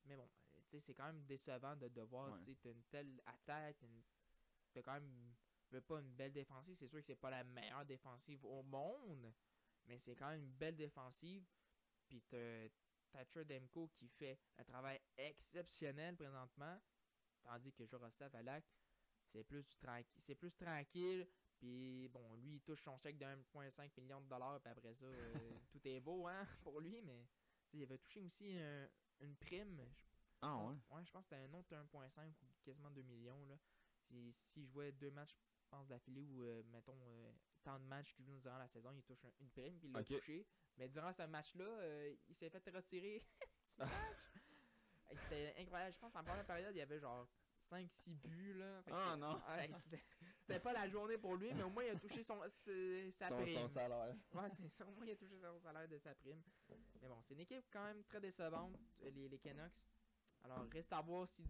mais bon, tu sais, c'est quand même décevant de devoir, Ouais. tu sais, une telle attaque, t'as quand même veux pas une belle défensive. C'est sûr que c'est pas la meilleure défensive au monde, mais c'est quand même une belle défensive. Puis Thatcher Demko qui fait un travail exceptionnel présentement, tandis que Joroslav Alak, c'est plus tranquille, c'est plus tranquille. Puis bon, lui il touche son chèque de 1,5 million de dollars, puis après ça, euh, [laughs] tout est beau hein [laughs] pour lui, mais il avait touché aussi un- une prime. Je Ah ouais. ouais, je pense que c'était un autre 1.5 ou quasiment 2 millions. Là. Si- S'il jouait deux matchs, pense, d'affilée ou, euh, mettons, euh, tant de matchs qu'il joue durant la saison, il touche un- une prime, puis il l'a touché. Mais durant ce match-là, euh, il s'est fait retirer [laughs] du match. Hey, C'était incroyable. Je pense en première période, il y avait genre 5-6 buts. Là. Ah, non. [laughs] Ouais, c'était- pas la journée pour lui, mais au moins il a touché son, sa Son, prime. son salaire. [laughs] Ouais, c'est ça. Au moins, il a touché son salaire de sa prime. Mais bon, c'est une équipe quand même très décevante, les, les Canucks. Alors, reste à voir si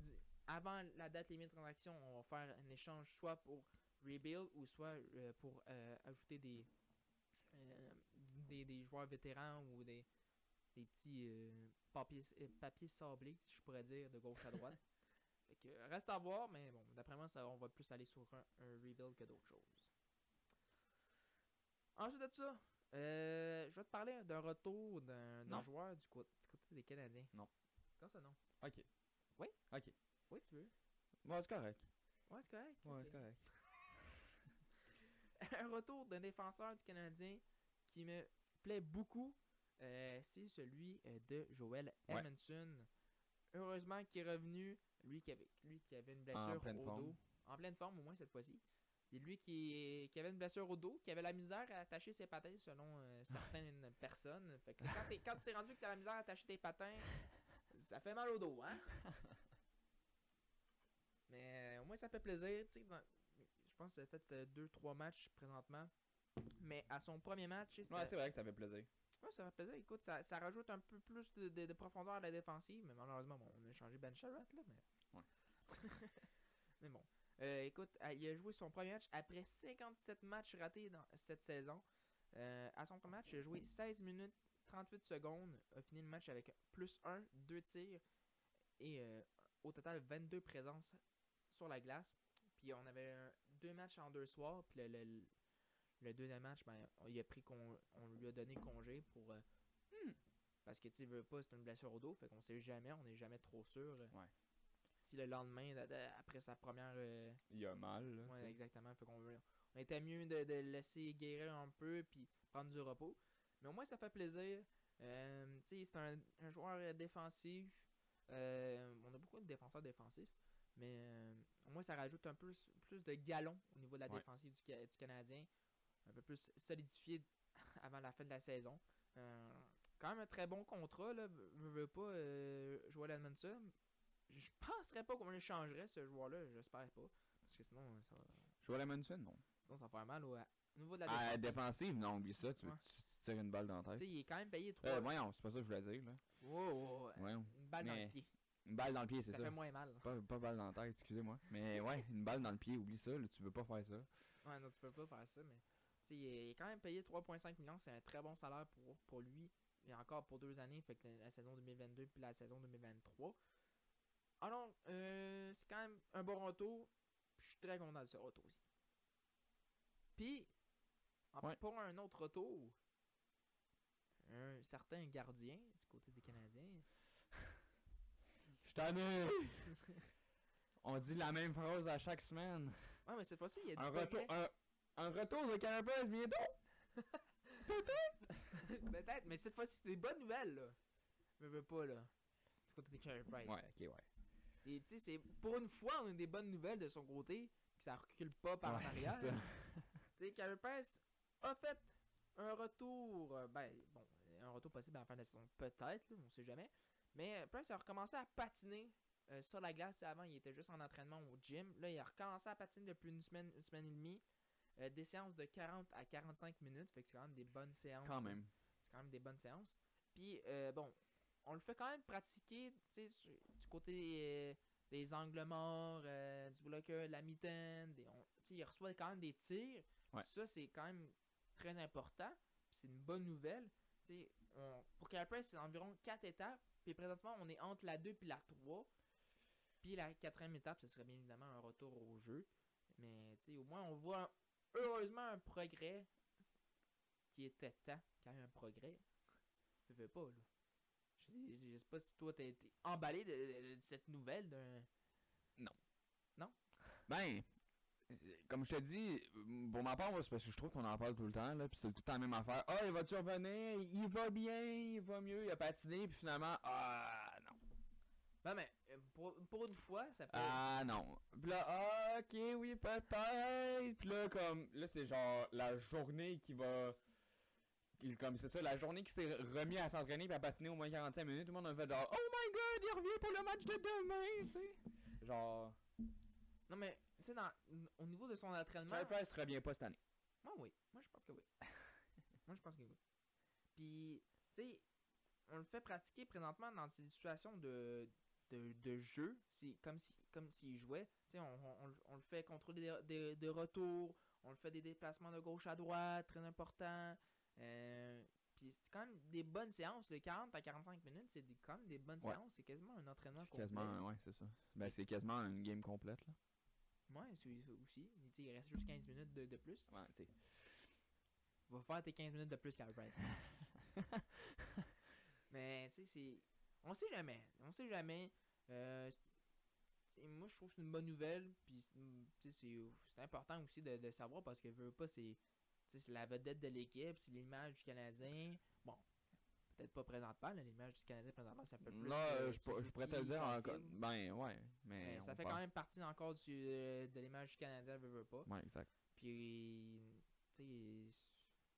avant la date limite de transaction, on va faire un échange soit pour rebuild ou soit euh, pour euh, ajouter des, euh, des, des joueurs vétérans ou des, des petits papiers, papiers sablés, si je pourrais dire, de gauche à droite. [laughs] fait que, reste à voir, mais bon, d'après moi, ça, on va plus aller sur un, un rebuild que d'autres choses. Ensuite de ça, euh, je vais te parler d'un retour d'un joueur du, cô- du côté des Canadiens. Non. Comment ça, non? Ok. Oui? Ok. Oui, tu veux? Bon, c'est correct. Ouais, c'est correct. Ouais, c'est correct. [laughs] un retour d'un défenseur du Canadien qui me plaît beaucoup, euh, c'est celui euh, de Joel Ouais. Edmondson. Heureusement qu'il est revenu, lui qui avait, lui qui avait une blessure au forme. dos. En pleine forme au moins cette fois-ci. C'est lui qui, qui avait une blessure au dos, qui avait la misère à attacher ses patins selon euh, [laughs] certaines personnes. Fait que quand, t'es- quand tu es rendu que tu as la misère à attacher tes patins, ça fait mal au dos, hein? [laughs] Mais euh, au moins ça fait plaisir. tu sais, pense qu'il a fait 2-3 matchs présentement. Mais à son premier match, Ouais, c'est vrai que ça fait plaisir. Ouais, ça fait plaisir. Écoute, ça, ça rajoute un peu plus de, de- de profondeur à la défensive. Mais malheureusement, bon, on a changé Ben Sherratt, là. Mais, Ouais. [laughs] mais bon. Euh, écoute, euh, il a joué son premier match après 57 matchs ratés dans cette saison. Euh, à son premier match, il a joué 16 minutes 38 secondes. A fini le match avec plus 1, 2 tirs et euh, au total 22 présences sur la glace. Puis on avait un- deux matchs en deux soirs. Puis le, le- le deuxième match, ben, on, il a pris con- on lui a donné congé pour. euh, hmm, parce que tu veux pas, c'est une blessure au dos. Fait qu'on sait jamais, on n'est jamais trop sûr. euh, Ouais. Si le lendemain, de- de- après sa première. euh, Il a mal, là. Ouais, exactement. Fait qu'on veut- on était mieux de, de le laisser guérir un peu puis prendre du repos. Mais au moins, ça fait plaisir. Euh, c'est un, un joueur euh, défensif. On a beaucoup de défenseurs défensifs. Mais euh, au moins, ça rajoute un peu plus de galon au niveau de la Ouais. défensive du, Ca- du Canadien. Un peu plus solidifié [laughs] avant la fin de la saison. Euh, quand même un très bon contrat. Là, veux, veux pas euh, Joel Edmondson. Je penserais pas qu'on le changerait, ce joueur-là. J'espère pas. Parce que sinon, ça va. Joel Amundsen, non. Sinon, ça va faire mal au, au niveau de la Ah, défensive. défensive, non, oublie ça. Tu, Ouais. tu, tu tires une balle dans la Tu tête. sais, il est quand même payé 3 Euh, voyons, c'est pas ça que je voulais dire, là. Une balle dans le pied. Une balle dans le pied, c'est Ça, ça. fait moins mal. Pas, pas balle dans la tête, excusez-moi. Mais [laughs] ouais, une balle dans le pied, oublie ça, là, tu veux pas faire ça. Ouais, non, tu peux pas faire ça, mais. Tu sais, il est quand même payé 3,5 millions. C'est un très bon salaire pour, pour lui. Et encore pour deux années, fait que la, la saison 2022 puis la saison 2023. Alors, euh, c'est quand même un bon retour. Je suis très content de ce retour aussi. Puis, en- Ouais. pour un autre retour, un certain gardien du côté des Canadiens. Je t'en ai. [laughs] On dit la même phrase à chaque semaine. Ouais, mais cette fois-ci, il y a du Un progrès. retour, un, un retour de Carapaz bientôt. [laughs] Peut-être, mais cette fois-ci, c'est des bonnes nouvelles, là. Je veux pas, là. Du côté des Carey Price. Ouais, ok, ouais. C'est, tu sais, c'est, pour une fois, on a des bonnes nouvelles de son côté, que ça recule pas par Ouais, arrière. c'est ça. [laughs] Tu sais, Carey Price a fait un retour, euh, ben, bon, un retour possible à la fin de la saison, peut-être, on sait jamais. Mais euh, Price a recommencé à patiner euh, sur la glace. Avant, il était juste en entraînement au gym. Là, il a recommencé à patiner depuis une semaine, une semaine et demie. Euh, des séances de 40 à 45 minutes, fait que c'est quand même des bonnes séances. Quand même. C'est quand même des bonnes séances. Puis, euh, bon, on le fait quand même pratiquer, du côté des angles morts, du bloqueur, la mitaine. Des, on- il reçoit quand même des tirs. Ouais. Ça, c'est quand même très important. C'est une bonne nouvelle. On- pour Price, c'est environ 4 étapes. Puis présentement, on est entre la 2 puis la 3. Puis la quatrième étape, ce serait bien évidemment un retour au jeu. Mais tu sais, au moins, on voit un- heureusement un progrès qui était temps y ait un progrès. Je veux pas, là. Je, je- je sais pas si toi, t'as été emballé de, de- de cette nouvelle d'un. Ben, euh, comme je te dis, pour ma part, c'est parce que je trouve qu'on en parle tout le temps, là, pis c'est tout le temps la même affaire. Ah, il va-tu revenir? Il va bien, il va mieux, il a patiné, puis finalement, ah, non. Non, mais euh, pour, pour une fois, ça peut. Ah, non. Puis là, ah, ok, oui, peut-être. Puis là, comme, là, c'est genre la journée qui va. il- Comme c'est ça, la journée qui s'est remis à s'entraîner puis à patiner au moins 45 minutes, tout le monde a fait genre Oh my god, il revient pour le match de demain, tu sais. Genre, Non, mais, sais, au niveau de son entraînement. Charles Price revient pas cette année. Moi, oui. Moi, je pense que oui. [laughs] Moi, je pense que oui. Puis, tu sais, on le fait pratiquer présentement dans des situations de, de, de jeu. C'est comme si comme s'il jouait. Tu sais, on, on- on le- fait contrôler des, des, des retours. On le fait des déplacements de gauche à droite, très important. Euh, puis c'est quand même des bonnes séances. Le 40 à 45 minutes, c'est quand même des bonnes Ouais. séances. C'est quasiment un entraînement complet. quasiment, ouais, c'est ça. Ben, c'est quasiment une game complète, là. Ouais, c'est aussi. Sais, Il reste juste 15 minutes de, de plus. Ouais, tu. Va faire tes 15 minutes de plus qu'à Price. [laughs] Mais tu sais, c'est. On sait jamais. On sait jamais. Euh, moi, je trouve que c'est une bonne nouvelle. Puis, c'est sais, c'est important aussi de, de savoir parce que veut pas, c'est. C'est la vedette de l'équipe, c'est l'image du Canadien. Peut-être pas présentement, l'image du Canadien présentement, ça peut plus. Là, euh, euh, je, je pourrais te le dire encore. Ben, ouais. Mais, Mais ça on fait parle- quand même partie encore du, euh, de l'image du Canadien, veut, veut pas. Ouais, exact. Puis, tu sais,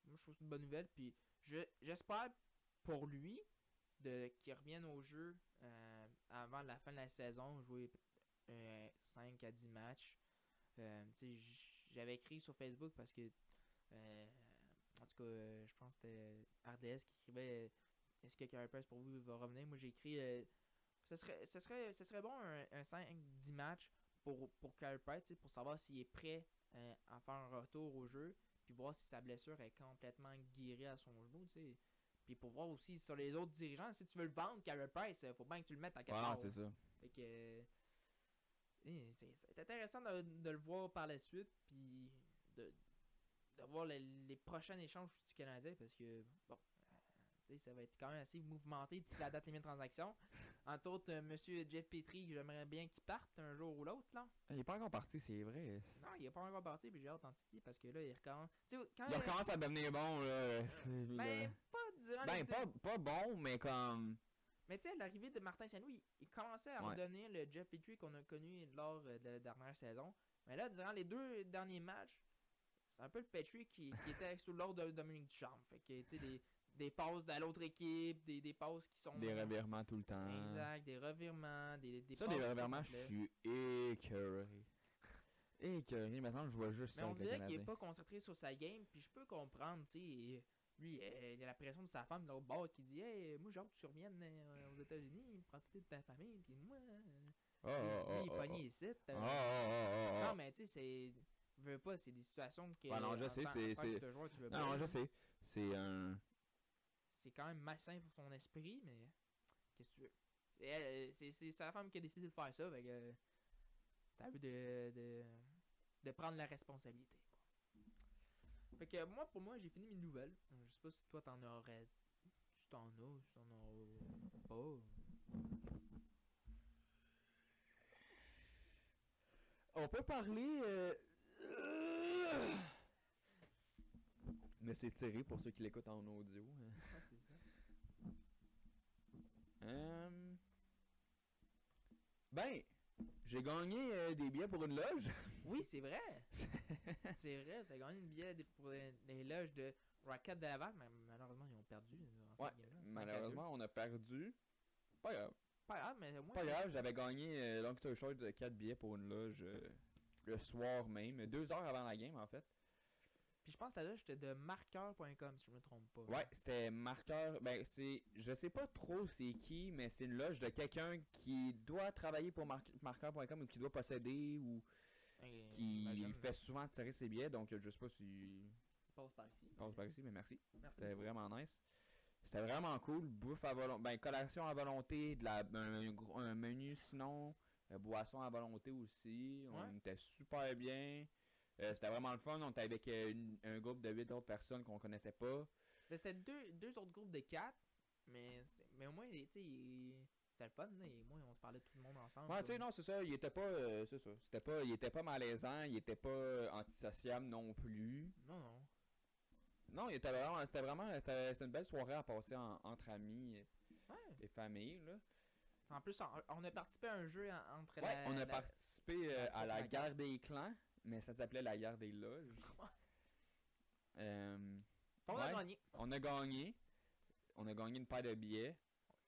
moi je trouve que c'est une bonne nouvelle. Puis, je- j'espère pour lui de qu'il revienne au jeu euh, avant la fin de la saison, jouer 5 à 10 matchs. Tu sais, j- j'avais écrit sur Facebook parce que, en tout cas, euh, je pense que c'était RDS qui écrivait Est-ce que Carey Price pour vous va revenir? Moi j'ai écrit euh, ce, serait, ce, serait, ce serait bon un, un 5-10 matchs pour, pour Carey Price, pour savoir s'il est prêt euh, à faire un retour au jeu, puis voir si sa blessure est complètement guérie à son genou, tu sais. Puis pour voir aussi sur les autres dirigeants, si tu veux le vendre, Carey Price, euh, faut bien que tu le mettes à quelque Ouais, part. c'est ça. Fait que. euh, eh, c'est intéressant de, de le voir par la suite, puis de, de voir les, les prochains échanges du Canadien, parce que, bon, ça va être quand même assez mouvementé d'ici la date limite de transaction. Entre autres, euh, monsieur Jeff Petrie, j'aimerais bien qu'il parte un jour ou l'autre, là. Il est pas encore parti, c'est vrai. Non, il est pas encore parti, puis j'ai hâte titi, parce que là, il recommence. Quand Il recommence à devenir bon, là. [laughs] Ben, pas durant les Ben, deux- pas, pas bon, mais comme. Mais tu sais, l'arrivée de Martin Saint-Louis, il, il commençait à Ouais. redonner le Jeff Petrie qu'on a connu lors euh, de la dernière saison. Mais là, durant les deux derniers matchs, c'est un peu le Petrie qui, qui était sous l'ordre de Dominique Ducharme. Fait que, tu sais, des, passes de l'autre équipe, des, des passes qui sont. Des revirements tout le temps. Exact, des revirements, des, des Ça, passes des revirements, je suis écœuré. Écœuré, maintenant, je vois juste Mais ça on dirait qu'il est Canadien. pas concentré sur sa game, puis je peux comprendre, tu sais. Lui, euh, il a la pression de sa femme de l'autre bord qui dit Hey, moi, j'ai hâte que tu reviennes euh, aux États-Unis, prends-tu de ta famille, puis moi. Oh, oh, lui, il est oh, pogné oh. ici. Oh, oh, oh, oh, Non, oh. mais tu sais, c'est. Veux pas, c'est des situations que. Ouais, non, je sais, c'est- Non, pas, non, là. je sais. C'est un. C'est quand même malsain pour son esprit, mais. Qu'est-ce que tu veux? C'est elle, c'est- c'est sa femme qui a décidé de faire ça, fait que. T'as eu de, de. de prendre la responsabilité, quoi. Fait que moi, pour moi, j'ai fini mes nouvelles. Je sais pas si toi t'en aurais. Si t'en as, si t'en as pas. On peut parler. euh, Mais c'est tiré pour ceux qui l'écoutent en audio. hein. Ah, c'est ça. Euh, Ben, j'ai gagné euh, des billets pour une loge. [laughs] Oui, c'est vrai. [laughs] C'est vrai, t'as gagné une billet pour les, les loges de Rocket de Laval, mais malheureusement, ils ont perdu dans Ouais, cette game-là. 5 à 2. Malheureusement, on a perdu. Pas grave. Pas grave, mais moi, Pas grave, j'avais gagné euh, long story short 4 billets pour une loge euh, le soir même, deux heures avant la game en fait. Puis je pense que la loge était de marqueur.com, si je me trompe pas. Ouais, c'était marqueur. Ben, c'est. Je sais pas trop c'est qui, mais c'est une loge de quelqu'un qui doit travailler pour mar- marqueur.com ou qui doit posséder ou qui fait souvent tirer ses billets. Donc, je sais pas si. passe par ici. passe par ici, mais merci. Merci. C'était vraiment nice. C'était c'était vraiment cool. Bouffe à volonté. Ben, collation à volonté, de la, un, gros- un menu sinon. euh, boisson à volonté aussi. On Ouais. était super bien. Euh, c'était vraiment le fun. On était avec euh, une- un groupe de 8 autres personnes qu'on connaissait pas. Mais C'était deux, deux autres groupes de quatre, mais, c'était- mais au moins, tu sais, il- c'était le fun, là, et moi, on se parlait tout le monde ensemble. Ouais, tu sais, non, c'est ça. Il était pas. euh, c'est ça. C'était pas. Il était pas malaisant. Il était pas euh, antisociable non plus. Non, non. Non, il était vraiment. C'était vraiment. C'était une belle soirée à passer en- entre amis Ouais. et famille, là. En plus, on, on a participé à un jeu en- entre Ouais, la- on a la- participé euh, à la guerre des clans, mais ça s'appelait la guerre des loges. Euh, On a gagné. On a gagné. On a gagné une paire de billets.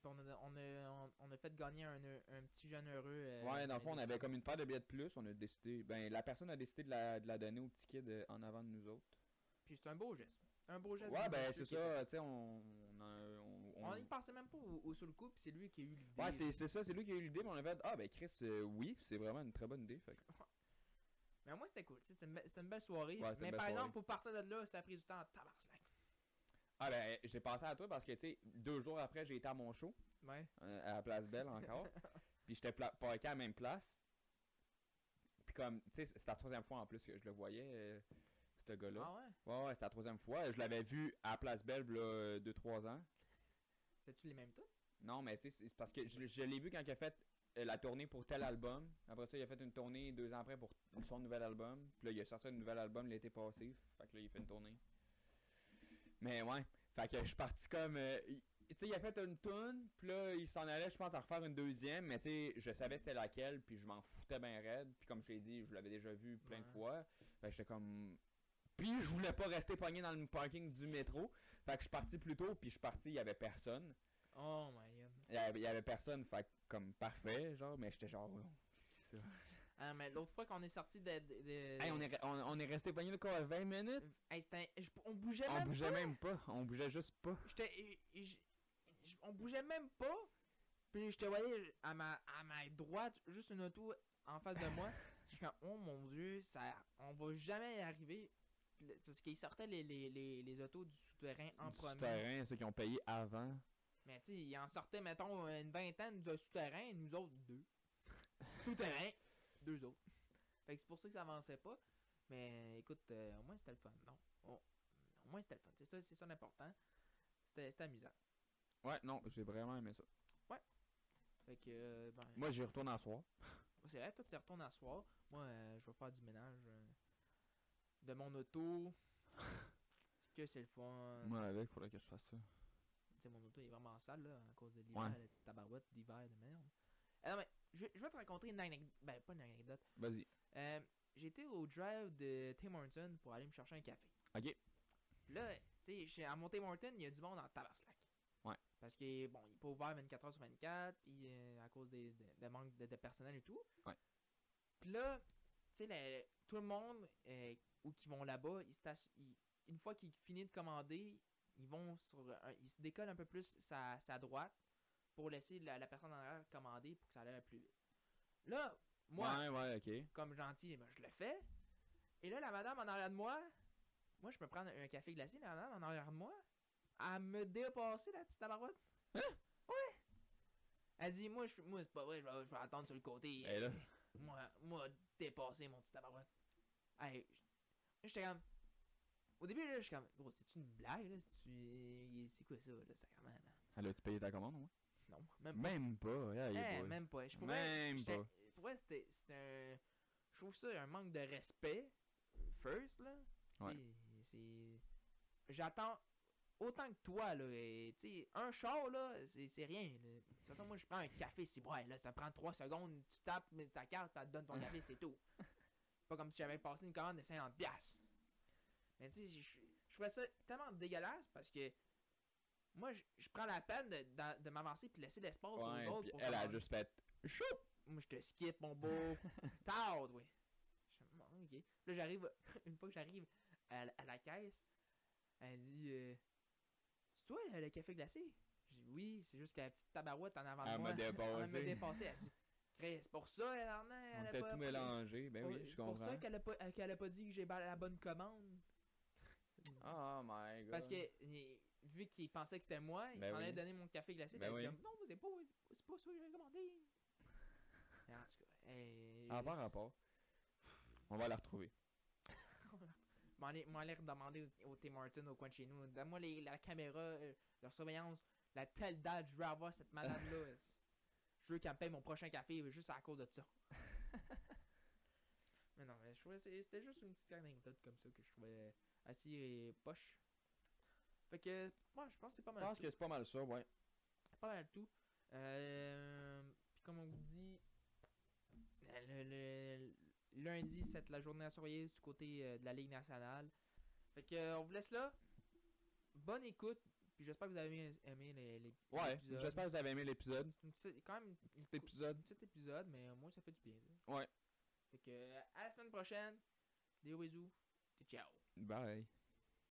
On a, on, a, on, a fait gagner un, un petit jeune heureux. euh, ouais, dans le fond, on avait comme une paire de billets de plus. On a décidé. Ben, la personne a décidé de la, de la donner au petit kid euh, en avant de nous autres. Puis c'est un beau geste. Un beau geste. Ouais, ben, c'est ça. Tu sais, on. On, a- on- on- On y pensait même pas au, au sur le coup, puis c'est lui qui a eu l'idée. Ouais, c'est ça. C'est lui qui a eu l'idée, mais on a fait. Ah, ben, Chris, euh, oui, c'est vraiment une très bonne idée. Fait Mais moi, c'était cool. C'était une, une belle soirée. Ouais, mais par soirée. exemple, pour partir de là, ça a pris du temps à tabarnak. Ah, ben, j'ai pensé à toi parce que, tu sais, deux jours après, j'ai été à mon show. Ouais. euh, à la place Belle encore. [laughs] puis j'étais parké à la même place. Puis comme, tu sais, c'était la troisième fois en plus que je le voyais, euh, ce gars-là. Ah ouais? Ouais, ouais, c'était la troisième fois. Je l'avais vu à la place Belle, là, 2-3 ans. C'est-tu les mêmes tous? Non, mais tu sais, c'est parce que je, je l'ai vu quand il a fait euh, la tournée pour tel album. Après ça, il a fait une tournée deux ans après pour son nouvel album. Puis là, il a sorti un nouvel album l'été passé. Fait que là, il a fait une tournée. Mais ouais. Fait que je suis parti comme. euh, tu sais, il a fait une tune, puis là, il s'en allait, je pense, à refaire une deuxième, mais tu sais, je savais c'était laquelle, puis je m'en foutais bien raide, puis comme je t'ai dit, je l'avais déjà vu plein de fois, fait que j'étais comme... Puis je voulais pas rester pogné dans le parking du métro, fait que je suis parti plus tôt, puis je suis parti, il y avait personne, Oh my god. il y avait, il y avait personne, fait que comme parfait, genre, mais j'étais genre... ça. Ah, mais l'autre fois qu'on est sorti de. de, de- Hey, on est, on, on est resté pogné là quoi, 20 minutes? Hey, c'était- je- on bougeait On même bougeait pas. même pas, on bougeait juste pas. J'étais. je- On bougeait même pas. Puis je te voyais à ma, à ma droite, juste une auto en face de moi. [laughs] Je suis comme, oh mon dieu, ça, on va jamais y arriver. Le- Parce qu'ils sortaient les, les, les, les autos du souterrain en Du premier. souterrain, ceux qui ont payé avant. Mais tu sais, ils en sortaient, mettons, une vingtaine de souterrains, nous autres, deux. [laughs] souterrains, deux autres. Fait que c'est pour ça que ça avançait pas. Mais écoute, euh, au moins c'était le fun, non? Oh, au moins c'était le fun. C'est ça, c'est ça l'important. C'était c'était amusant. Ouais, non, j'ai vraiment aimé ça. Fait que, euh, ben, Moi, j'y retourne en soir. [laughs] c'est vrai, toi tu y retournes à soir. Moi, euh, je vais faire du ménage euh, de mon auto. [laughs] que c'est le fun. Moi, avec, faudrait que je fasse ça. Mon auto est vraiment sale, là, à cause de l'hiver, Ouais. la petite tabarouette d'hiver de merde. Non, mais je, vais- je vais te raconter une anecdote. Ben, pas une anecdote. Vas-y. Euh, J'étais au drive de Tim Horton pour aller me chercher un café. Ok. Là, tu sais, à mon Tim Horton, il y a du monde en tabarslac. Ouais. Parce que, bon, il est pas ouvert 24h sur 24, puis euh, à cause des, de, de manque de, de personnel et tout. Ouais. Puis là, tu sais, tout le monde euh, ou qui vont là-bas, ils ils- une fois qu'ils finissent de commander, ils vont sur un- ils se décollent un peu plus sa, sa droite pour laisser la, la personne en arrière commander pour que ça aille plus vite. Là, moi, Ouais, ouais, ok. comme gentil, ben, je le fais. Et là, la madame en arrière de moi, moi, je me prends un café glacé, la madame en arrière de moi, elle me dépassé, la petite tabarouette. Hein? Ouais! Elle dit, moi, je, moi c'est pas vrai, je vais, je vais attendre sur le côté. Et là, Moi, moi, dépassé, mon petit tabarouette. Hey, j'étais comme. Au début, là, j'étais comme, gros, c'est-tu une blague, là? C'est-tu. C'est quoi ça, là, sacrément, là? elle a-tu payé ta commande, moi? Non, même pas. Même pas, yeah, yeah, Eh, même pas. Je pourrais, Même pas. Pour vrai, c'était c'était un. Je trouve ça un manque de respect. First, là. Ouais. C'est. J'attends autant que toi, là. et, t'sais, un char, là, c'est c'est rien. là. De toute façon, moi, je prends un café, c'est ouais, là, ça prend 3 secondes. Tu tapes mets ta carte, elle te donne ton café, c'est tout. [laughs] Pas comme si j'avais passé une commande de 50$. piastres. Mais tu sais, je je trouvais ça tellement dégueulasse parce que. Moi, je je prends la peine de, de, de m'avancer puis de laisser l'espace Ouais, aux autres pour elle a juste fait choup! Moi, je te skip, mon beau. [laughs] Tard, oui. Je fais, Bon, ok. Là, j'arrive, [laughs] une fois que j'arrive à, la- à la caisse, elle dit euh, C'est toi le, le café glacé? Je dis Oui, c'est juste que la petite tabarouette en avant de moi. [laughs] Elle m'a dépassé. Elle dit c'est pour ça, elle en a. On elle a pas- tout mélangé, ben oui, je C'est pour ça qu'elle a, pas- qu'elle a pas dit que j'ai la bonne commande. Oh my god. Parce que, vu qu'il pensait que c'était moi, il Ben s'en oui. allait donner mon café glacé. Ben oui. comme, non, c'est pas, c'est pas ça que j'ai commandé. En tout cas, hey, Ah, par rapport. On va la retrouver. [laughs] m'en aller, redemander au, au Tim Martin au coin de chez nous. Donne-moi les- la caméra, euh, leur surveillance, la telle date, je veux avoir cette malade-là. [laughs] je veux qu'elle me paye mon prochain café juste à cause de ça. [laughs] mais non, mais je trouvais c'était juste une petite anecdote comme ça que je trouvais assez euh, poche. Fait que, moi, je pense que c'est pas Je mal. pense tout. que c'est pas mal ça, ouais. pas mal tout. Euh, puis comme on vous dit, euh, le, le- lundi, c'est la journée à surveiller du côté euh, de la Ligue nationale. Fait que euh, on vous laisse là. Bonne écoute. Puis j'espère que vous avez aimé les, les Ouais, j'espère que vous avez aimé l'épisode. C'est quand même une Petit épisode. un petit épisode, mais au moins ça fait du bien. là. Ouais. Fait que à la semaine prochaine. Des bisous. Ciao. Bye.